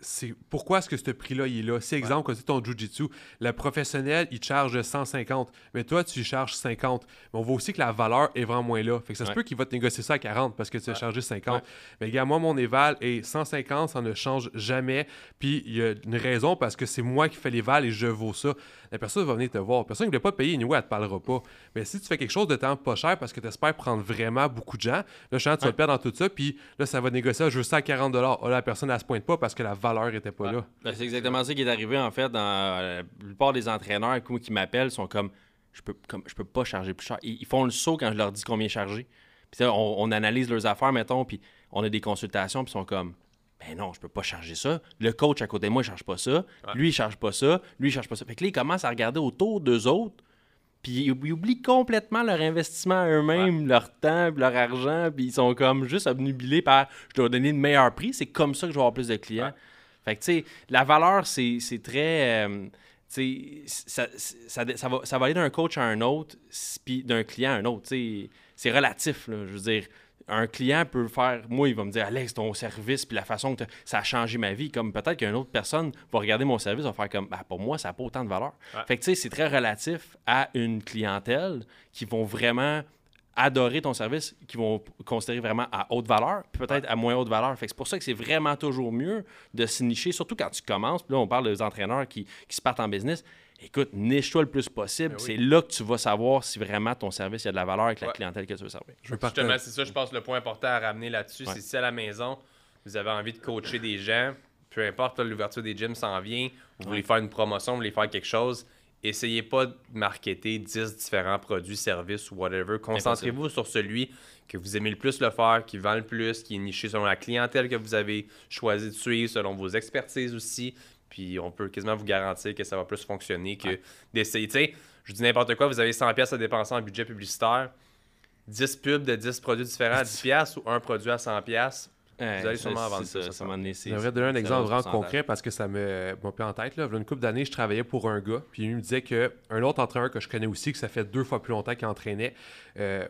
c'est pourquoi est-ce que ce prix-là il est là? Si exemple, quand c'est ton jujitsu, le professionnel il charge 150, mais toi tu charges 50. Mais on voit aussi que la valeur est vraiment moins là. Fait que ça se peut qu'il va te négocier ça à 40 parce que tu as chargé 50. Mais gars, moi mon éval est 150, ça ne change jamais. Puis il y a une raison parce que c'est moi qui fais l'éval et je vaux ça. La personne va venir te voir. La personne qui ne veut pas payer, anyway, elle te parlera pas. Mais si tu fais quelque chose de temps pas cher parce que tu espères prendre vraiment beaucoup de gens, là, je tu vas te perdre dans tout ça. Puis là, ça va négocier, je veux ça à 40 oh, la personne, elle se pointe pas parce que la valeur était pas là. Ben, c'est exactement ça qui est arrivé, en fait, dans euh, la plupart des entraîneurs qui m'appellent sont comme je peux, comme, je peux pas charger plus cher. Ils, font le saut quand je leur dis combien charger. Puis on, analyse leurs affaires, mettons, puis on a des consultations, puis ils sont comme ben non, je peux pas charger ça. Le coach à côté de moi, il charge pas ça. Lui, il charge pas ça. Lui, il charge pas ça. Fait que là, ils commencent à regarder autour d'eux autres. Puis ils, oublient complètement leur investissement à eux-mêmes, leur temps, leur argent. Puis ils sont comme juste obnubilés par je dois donner le meilleur prix. C'est comme ça que je vais avoir plus de clients. Fait que, tu sais, la valeur, c'est très. Euh, tu ça, ça, ça, va, ça va aller d'un coach à un autre, puis d'un client à un autre. C'est relatif, là. Je veux dire un client peut faire, moi, il va me dire, Alex, ton service, puis la façon que ça a changé ma vie. Comme peut-être qu'une autre personne va regarder mon service, va faire comme, bah, pour moi, ça n'a pas autant de valeur. Fait que, tu sais, c'est très relatif à une clientèle qui vont vraiment adorer ton service, qui vont considérer vraiment à haute valeur, puis peut-être à moins haute valeur. Fait que c'est pour ça que c'est vraiment toujours mieux de se nicher, surtout quand tu commences. Puis là, on parle des entraîneurs qui, qui se partent en business écoute, niche-toi le plus possible. Ben c'est là que tu vas savoir si vraiment ton service a de la valeur avec la clientèle que tu veux servir. Je Justement, c'est ça, je pense, le point important à ramener là-dessus. C'est si à la maison, vous avez envie de coacher des gens, peu importe l'ouverture des gyms s'en vient, vous voulez faire une promotion, vous voulez faire quelque chose, essayez pas de marketer 10 différents produits, services ou whatever. Concentrez-vous sur celui que vous aimez le plus le faire, qui vend le plus, qui est niché selon la clientèle que vous avez choisi de suivre, selon vos expertises aussi. Puis on peut quasiment vous garantir que ça va plus fonctionner que d'essayer. Tu sais, je dis n'importe quoi, vous avez 100$ à dépenser en budget publicitaire, 10 pubs de 10 produits différents à 10$ ou un produit à 100$, vous allez sûrement vendre ça. ça, Je devrais donner un exemple vraiment concret parce que ça me m'a pris en tête. Là. Il y a une couple d'années, je travaillais pour un gars, puis il me disait qu'un autre entraîneur que je connais aussi, que ça fait deux fois plus longtemps qu'il entraînait, euh,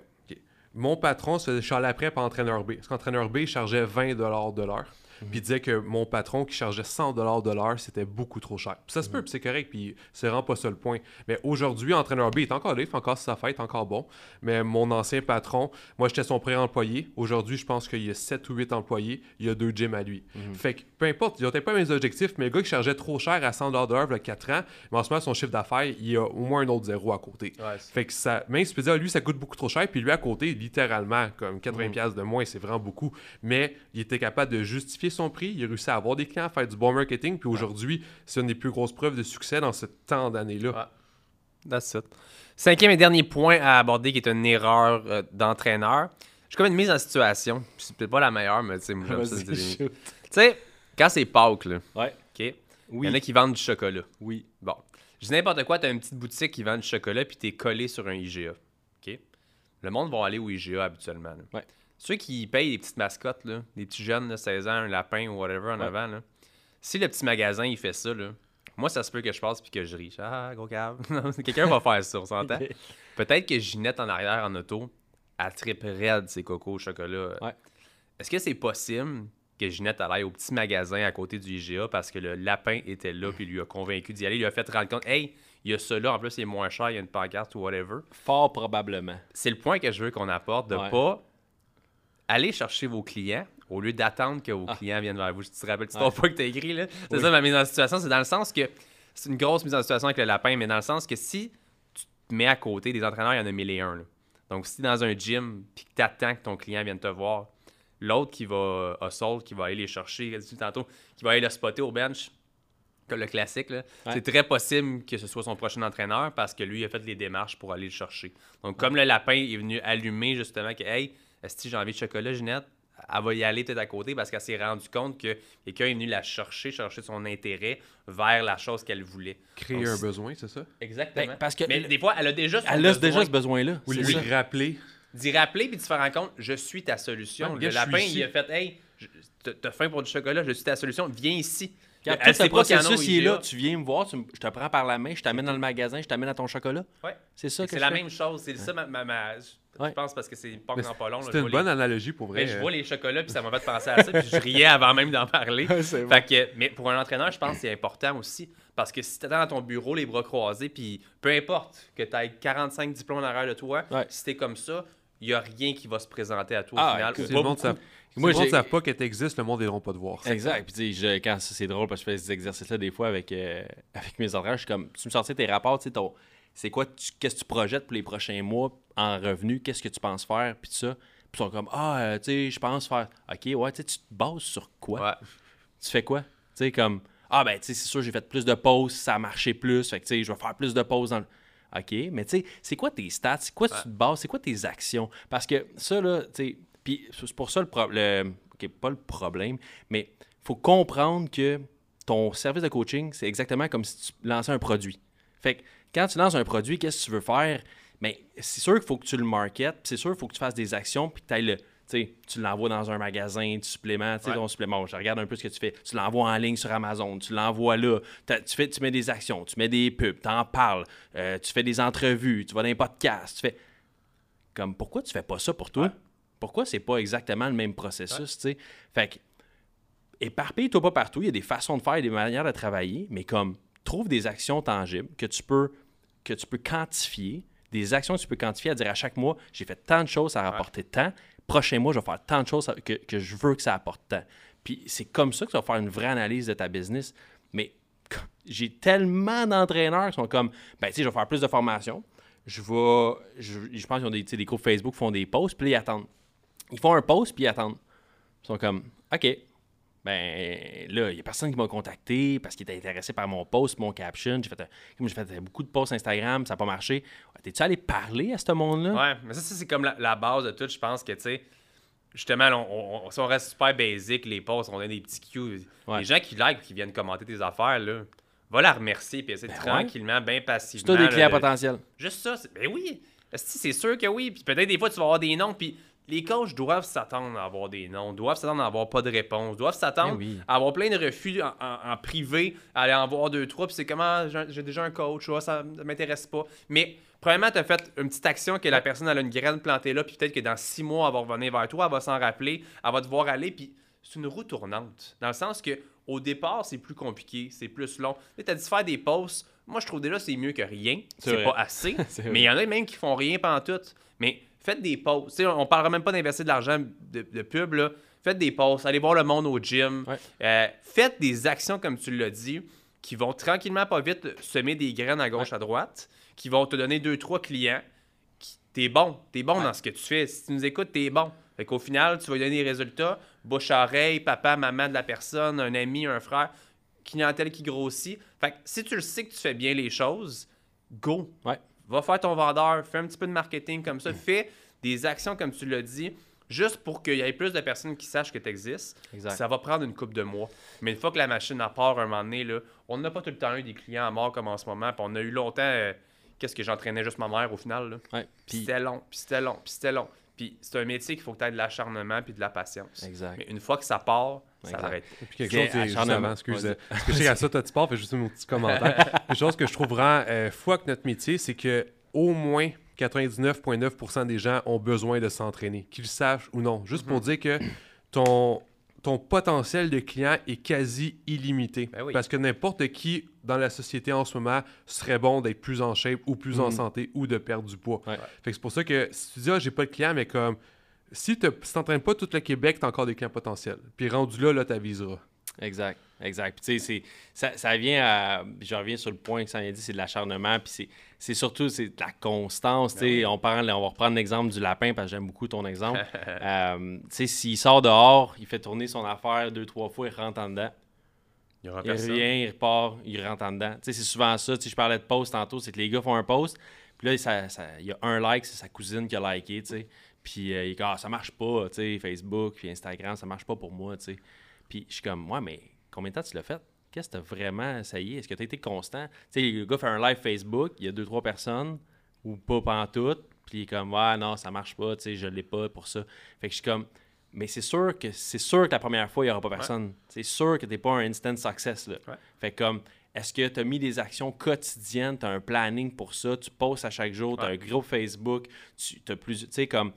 mon patron se faisait chialer après par entraîneur B. Parce qu'entraîneur B chargeait 20 de l'heure. Mhm. Puis il disait que mon patron qui chargeait 100 de l'heure, c'était beaucoup trop cher. Puis ça se peut, mhm. puis c'est correct, puis c'est vraiment pas ça le point. Mais aujourd'hui, entraîneur B est encore là, il fait encore sa fête, encore bon. Mais mon ancien patron, moi j'étais son pré-employé. Aujourd'hui, je pense qu'il y a 7 ou 8 employés, il y a deux gyms à lui. Mhm. Fait que peu importe, il n'atteint pas mes objectifs, mais le gars qui chargeait trop cher à 100 de l'heure il y a 4 ans, mais en ce moment, son chiffre d'affaires, il y a au moins un autre zéro à côté. fait que ça, même si tu peux dire, lui, ça coûte beaucoup trop cher, puis lui à côté, littéralement, comme 80$ de moins, c'est vraiment beaucoup. Mais il était capable de justifier son prix, il a réussi à avoir des clients, à faire du bon marketing. Puis aujourd'hui, c'est une des plus grosses preuves de succès dans ce temps d'année-là. That's it. Cinquième et dernier point à aborder qui est une erreur euh, d'entraîneur. J'ai comme une mise en situation. C'est peut-être pas la meilleure, mais tu sais, j'aime ça. Tu sais, quand c'est Pâques, là. Ouais. OK? Il y en a qui vendent du chocolat. Oui. Bon. Je dis n'importe quoi, tu as une petite boutique qui vend du chocolat puis tu es collé sur un IGA. OK? Le monde va aller au IGA habituellement. Ouais. Ceux qui payent des petites mascottes, là, des petits jeunes, de 16 ans, un lapin ou whatever en avant, là, si le petit magasin il fait ça, là, moi ça se peut que je passe puis que je ris. Ah, gros cave. Quelqu'un va faire ça, on s'entend? Peut-être que Ginette en arrière en auto, elle tripe raide ses cocos au chocolat. Ouais. Est-ce que c'est possible que Ginette aille au petit magasin à côté du IGA parce que le lapin était là puis lui a convaincu d'y aller, il lui a fait rendre compte, hey, il y a ça là, en plus il est moins cher, il y a une pancarte ou whatever? Fort probablement. C'est le point que je veux qu'on apporte de pas allez chercher vos clients au lieu d'attendre que vos ah. clients viennent vers vous. Je te rappelle, tu ouais. pas que tu as écrit, là. C'est ça ma mise en situation. C'est dans le sens que c'est une grosse mise en situation avec le lapin, mais dans le sens que si tu te mets à côté des entraîneurs, il y en a mille et un. Là. Donc, si tu es dans un gym puis que tu attends que ton client vienne te voir, l'autre qui va à sol, qui va aller les chercher, tantôt, qui va aller le spotter au bench, comme le classique, c'est très possible que ce soit son prochain entraîneur parce que lui a fait les démarches pour aller le chercher. Donc, comme le lapin est venu allumer justement que, hey, est-ce que j'ai envie de chocolat, Ginette? Elle va y aller peut-être à côté parce qu'elle s'est rendue compte que quelqu'un est venu la chercher, chercher son intérêt vers la chose qu'elle voulait. Créer un besoin, c'est ça? Exactement. Ben, parce que Mais des fois, elle a déjà Elle a déjà ce besoin-là. Ou lui rappeler. D'y rappeler puis de se faire rendre compte, je suis ta solution. le lapin, il a fait, hey, t'as faim pour du chocolat, je suis ta solution, viens ici. Quand tout ce processus il est là, tu viens me voir, je te prends par la main, je t'amène dans le magasin, je t'amène à ton chocolat. Ouais. C'est ça que C'est la même chose. C'est ça ma, je pense parce que c'est pas grand pas long. C'est une bonne analogie pour vrai. Mais je vois les chocolats puis ça m'a fait penser à ça puis je riais avant même d'en parler. fait que, mais pour un entraîneur, je pense que c'est important aussi parce que si tu dans ton bureau les bras croisés puis peu importe que tu aies 45 diplômes en arrière de toi, si tu es comme ça, il n'y a rien qui va se présenter à toi au ah, final. Moi, je ne savent pas qu'elle existe, le monde n'iront pas te voir. Exact. Puis, je, quand c'est drôle, parce que je fais ces exercices-là des fois avec, euh, avec mes entraîneurs, je suis comme, tu me sortais tes rapports, tu sais, c'est quoi, qu'est-ce que tu projettes pour les prochains mois en revenus, qu'est-ce que tu penses faire, puis tout ça. Puis ils sont comme, ah, euh, tu sais, je pense faire, ok, ouais, tu te bases sur quoi? Tu fais quoi? Tu sais, comme, ah, ben, tu sais, c'est sûr, j'ai fait plus de pauses, ça a marché plus, fait que, tu sais, je vais faire plus de pauses dans le. OK, mais tu sais, c'est quoi tes stats? C'est quoi tu te bases? C'est quoi tes actions? Parce que ça, là, tu sais, puis c'est pour ça le problème. pas le problème, mais il faut comprendre que ton service de coaching, c'est exactement comme si tu lançais un produit. Fait que quand tu lances un produit, qu'est-ce que tu veux faire? Mais c'est sûr qu'il faut que tu le marketes, c'est sûr qu'il faut que tu fasses des actions, puis que tu le. tu l'envoies dans un magasin, tu suppléments, sais ton supplément, je regarde un peu ce que tu fais. Tu l'envoies en ligne sur Amazon, tu l'envoies là, tu, fais, tu mets des actions, tu mets des pubs, tu en parles, euh, tu fais des entrevues, tu vas dans un podcast, tu fais. Comme pourquoi tu fais pas ça pour toi? pourquoi c'est pas exactement le même processus, tu sais? Fait que, éparpille-toi pas partout. Il y a des façons de faire, des manières de travailler, mais comme, trouve des actions tangibles que tu peux, que tu peux quantifier, des actions que tu peux quantifier à dire à chaque mois, j'ai fait tant de choses, ça a rapporté tant. Prochain mois, je vais faire tant de choses que, que je veux que ça apporte tant. Puis c'est comme ça que tu vas faire une vraie analyse de ta business. Mais j'ai tellement d'entraîneurs qui sont comme, ben, tu sais, je vais faire plus de formation. Je vais, je, pense qu'ils ont des, des groupes Facebook qui font des posts, puis ils attendent. Ils font un post, puis ils attendent. Ils sont comme, OK, ben là, il n'y a personne qui m'a contacté parce qu'il était intéressé par mon post, mon caption. J'ai fait, j'ai fait beaucoup de posts Instagram, ça n'a pas marché. T'es-tu allé parler à ce monde-là? Ouais, mais ça, c'est comme la, base de tout. Je pense que, tu sais, justement, on, si on reste super basic, les posts, on a des petits cues. Les gens qui like qui viennent commenter tes affaires, là, va la remercier puis essayer ben tranquillement, bien passivement. C'est des clients potentiels. Juste ça. Ben oui. C'est sûr que oui. Puis peut-être des fois, tu vas avoir des noms, puis les coachs doivent s'attendre à avoir des noms, doivent s'attendre à avoir pas de réponse, doivent s'attendre Eh à avoir plein de refus en, privé, à aller en voir deux, trois, puis c'est comment ah, j'ai déjà un coach, ça ne m'intéresse pas. Mais premièrement, tu as fait une petite action que la personne a une graine plantée là, puis peut-être que dans six mois, elle va revenir vers toi, elle va s'en rappeler, elle va te voir aller, puis c'est une roue tournante. Dans le sens que au départ, c'est plus compliqué, c'est plus long. Tu as dit faire des posts. Moi, je trouve déjà c'est mieux que rien. C'est pas assez. mais il y en a même qui font rien pendant tout. Mais faites des posts. on ne parlera même pas d'investir de l'argent de, pub. Là. Faites des posts. Allez voir le monde au gym. Euh, faites des actions, comme tu l'as dit, qui vont tranquillement, pas vite, semer des graines à gauche, à droite, qui vont te donner deux, trois clients. T'es bon. T'es bon dans ce que tu fais. Si tu nous écoutes, t'es bon. Fait qu'au final, tu vas donner des résultats. Bouche à oreille, papa, maman de la personne, un ami, un frère, clientèle qui grossit. Fait que si tu le sais que tu fais bien les choses, go. Ouais. Va faire ton vendeur, fais un petit peu de marketing comme ça, fais des actions comme tu l'as dit, juste pour qu'il y ait plus de personnes qui sachent que tu existes. Ça va prendre une coupe de mois. Mais une fois que la machine à part un moment donné, là, on n'a pas tout le temps eu des clients à mort comme en ce moment. Puis on a eu longtemps. Euh, qu'est-ce que j'entraînais juste ma mère au final? Puis c'était long, puis c'était long, puis c'était long. Puis c'est un métier qu'il faut que tu aies de l'acharnement puis de la patience. Exact. Mais une fois que ça part, ça arrête. Et puis quelque chose, acharnement, excuse, moi parce que je sais à ça, tu pars, fais juste mon petit commentaire. quelque chose que je trouve vraiment euh, fou avec notre métier, c'est que au moins 99,9% des gens ont besoin de s'entraîner, qu'ils le sachent ou non. Juste pour mhm. dire que ton, ton potentiel de client est quasi illimité. Ben Parce que n'importe qui dans la société en ce moment serait bon d'être plus en shape ou plus en mhm. santé ou de perdre du poids. c'est pour ça que si tu dis, ah, j'ai pas de client, mais comme si tu n'entraînes pas tout le Québec, tu as encore des clients potentiels. Puis rendu là, là, tu aviseras. Exact, exact. Puis tu sais, ça, ça vient à. Je reviens sur le point que ça vient dit, c'est de l'acharnement. Puis c'est surtout c'est de la constance. tu sais, ben on, parle, on va reprendre l'exemple du lapin parce que j'aime beaucoup ton exemple. euh, tu sais, s'il sort dehors, il fait tourner son affaire deux, trois fois, il rentre en dedans. Il, il revient, il repart, il rentre en dedans. Tu sais, c'est souvent ça. Tu je parlais de post tantôt, c'est que les gars font un post. Puis là, ça, il y a un like, c'est sa cousine qui a liké, tu sais. Puis euh, il dit, ah, ça marche pas, tu sais, Facebook, puis Instagram, ça marche pas pour moi, tu sais. Puis je suis comme, ouais, mais combien de temps tu l'as fait? Qu'est-ce que tu as vraiment essayé? Est-ce que tu as été constant? Tu sais, le gars fait un live Facebook, il y a deux, trois personnes, ou pas pendant tout, puis il est comme, ouais, non, ça marche pas, tu sais, je l'ai pas pour ça. Fait que je suis comme, mais c'est sûr que c'est sûr que la première fois, il n'y aura pas personne. C'est sûr que tu n'es pas un instant success. Là. Fait comme, est-ce que tu as mis des actions quotidiennes, tu as un planning pour ça, tu postes à chaque jour, tu as un groupe Facebook, tu as plus. Tu sais, comme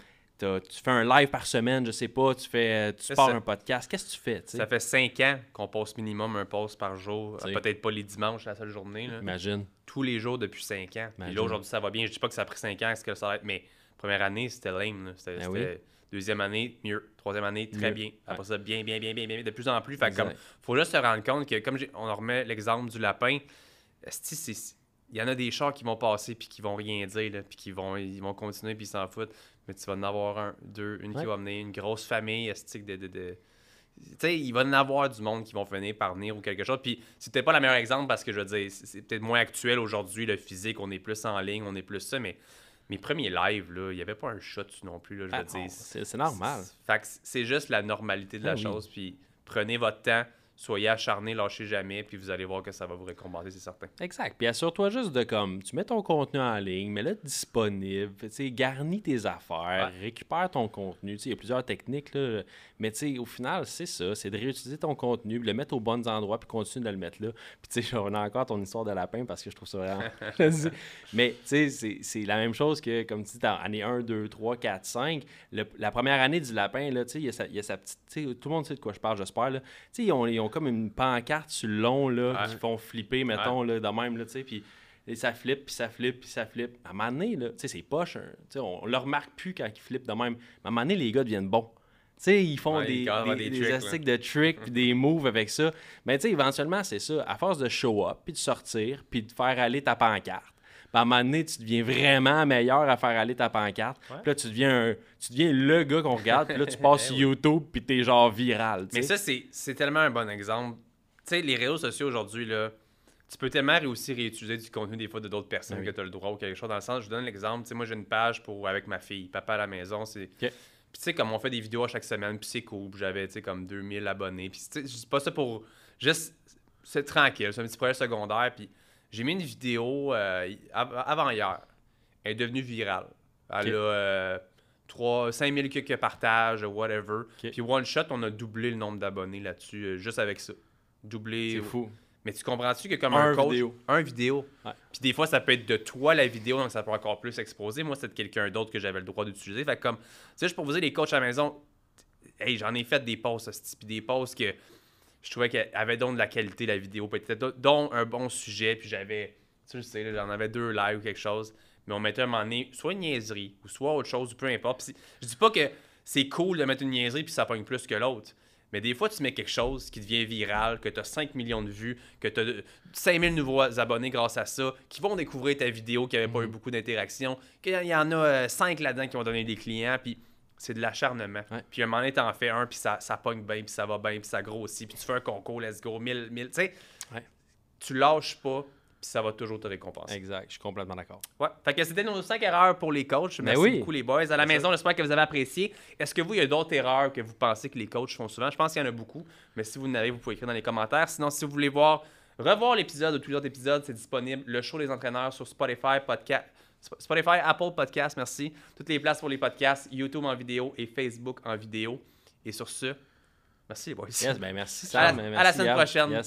tu fais un live par semaine, je sais pas, tu fais tu pars un podcast. Qu'est-ce que tu fais? Ça fait cinq ans qu'on poste minimum un post par jour. Peut-être pas les dimanches, la seule journée. Imagine. Tous les jours depuis cinq ans. Et là, aujourd'hui, ça va bien. Je dis pas que ça a pris cinq ans, est-ce que ça va être. Mais première année, c'était lame. C'était ben deuxième année, mieux. Troisième année, très bien. Après ça, bien, bien, bien, bien, bien, de plus en plus. Fait comme, faut juste se rendre compte que, comme on remet l'exemple du lapin, il y en a des chars qui vont passer puis qui vont rien dire, puis qui vont, ils vont continuer puis ils s'en foutent mais tu vas en avoir un, deux, une qui va amener une grosse famille estique de, de, de... Tu sais, il va en avoir du monde qui vont venir par venir ou quelque chose. Puis c'était pas le meilleur exemple parce que je veux dire, c'est peut-être moins actuel aujourd'hui, le physique, on est plus en ligne, on est plus ça, mais mes premiers lives, là, il n'y avait pas un shot non plus. Là, je veux ah, dire. C'est normal. Fait c'est juste la normalité de la ah chose. Puis prenez votre temps soyez acharné, lâchez jamais, puis vous allez voir que ça va vous récompenser, c'est certain. Exact. Puis assure-toi juste de comme, tu mets ton contenu en ligne, mets-le disponible, tu sais, garnis tes affaires, récupère ton contenu. Tu sais, il y a plusieurs techniques, là, mais tu sais, au final, c'est ça, c'est de réutiliser ton contenu, le mettre aux bons endroits, puis continuer de le mettre là. Puis tu sais, on a encore ton histoire de lapin parce que je trouve ça vraiment... mais tu sais, c'est la même chose que, comme tu dis, année 1, 2, 3, 4, 5, la première année du lapin, là, tu sais, il y, a sa petite... Tout le monde sait de quoi je parle, j'espère, là. Tu sais, ils ont, ils ont comme une pancarte sur le long, là, qui font flipper, mettons, là, de même, là, tu sais, puis ça flippe, puis ça flippe, puis ça flippe. À un moment donné, là, tu sais, c'est poche, hein, sais on, le remarque plus quand ils flippent de même. Mais à un moment donné, les gars deviennent bons. Tu sais, ils font des, des, des, de tricks, puis des moves avec ça. Mais tu sais, éventuellement, c'est ça. À force de show up, puis de sortir, puis de faire aller ta pancarte, à un moment donné, tu deviens vraiment meilleur à faire aller ta pancarte. Puis là, tu deviens, tu deviens le gars qu'on regarde. Puis là, tu passes sur YouTube, puis t'es genre viral. Mais ça, c'est tellement un bon exemple. Tu sais, les réseaux sociaux aujourd'hui, là, tu peux tellement réussir à réutiliser du contenu des fois de d'autres personnes que tu as le droit ou quelque chose. Dans le sens, je donne l'exemple, tu sais, moi j'ai une page pour avec ma fille, papa à la maison, c'est... Puis tu sais, comme on fait des vidéos à chaque semaine, puis c'est cool, j'avais, tu sais, comme 2000 abonnés. Puis tu sais, je dis pas ça pour... Juste, c'est tranquille, c'est un petit projet secondaire, puis j'ai mis une vidéo euh, avant-hier. Elle est devenue virale. Elle a 3, 5000 quelques partages, whatever. Puis One Shot, on a doublé le nombre d'abonnés là-dessus, euh, juste avec ça. Doublé. C'est fou. Mais tu comprends-tu que comme un, coach, un vidéo. Puis des fois, ça peut être de toi la vidéo, donc ça peut encore plus exposer. Moi, c'est de quelqu'un d'autre que j'avais le droit d'utiliser. Fait comme, tu sais, je pour vous dire, les coachs à la maison, hey, j'en ai fait des posts, puis des posts que je trouvais qu'elle avait donc de la qualité, la vidéo, peut-être, dont un bon sujet, puis j'avais, tu sais, j'en avais deux lives ou quelque chose, mais on mettait un moment donné, soit une niaiserie, ou soit autre chose, ou peu importe. je dis pas que c'est cool de mettre une niaiserie, puis ça pogne plus que l'autre. Mais des fois, tu mets quelque chose qui devient viral, que tu as 5 millions de vues, que tu as 5000 nouveaux abonnés grâce à ça, qui vont découvrir ta vidéo, qui n'avait pas eu mhm. beaucoup d'interaction, qu'il y en a 5 euh, là-dedans qui vont donner des clients, puis c'est de l'acharnement. Puis un moment donné, t'en fais un, puis ça, ça pogne bien, puis ça va bien, puis ça grossit, puis tu fais un concours, let's go, 1000, 1000, tu sais. Tu lâches pas, puis ça va toujours te récompenser. Exact, je suis complètement d'accord. Ouais, fait que c'était nos 5 erreurs pour les coachs. Ben Merci beaucoup les boys. À la maison, j'espère que vous avez apprécié. Est-ce que vous, il y a d'autres erreurs que vous pensez que les coachs font souvent? Je pense qu'il y en a beaucoup, mais si vous en avez, vous pouvez écrire dans les commentaires. Sinon, si vous voulez voir, revoir l'épisode ou tous les autres épisodes, c'est disponible. Le show des entraîneurs sur Spotify, podcast Spotify, Apple Podcast, merci. Toutes les places pour les podcasts, YouTube en vidéo et Facebook en vidéo. Et sur ce, merci les boys. Yes, ben merci Sam, à, la, à la semaine prochaine.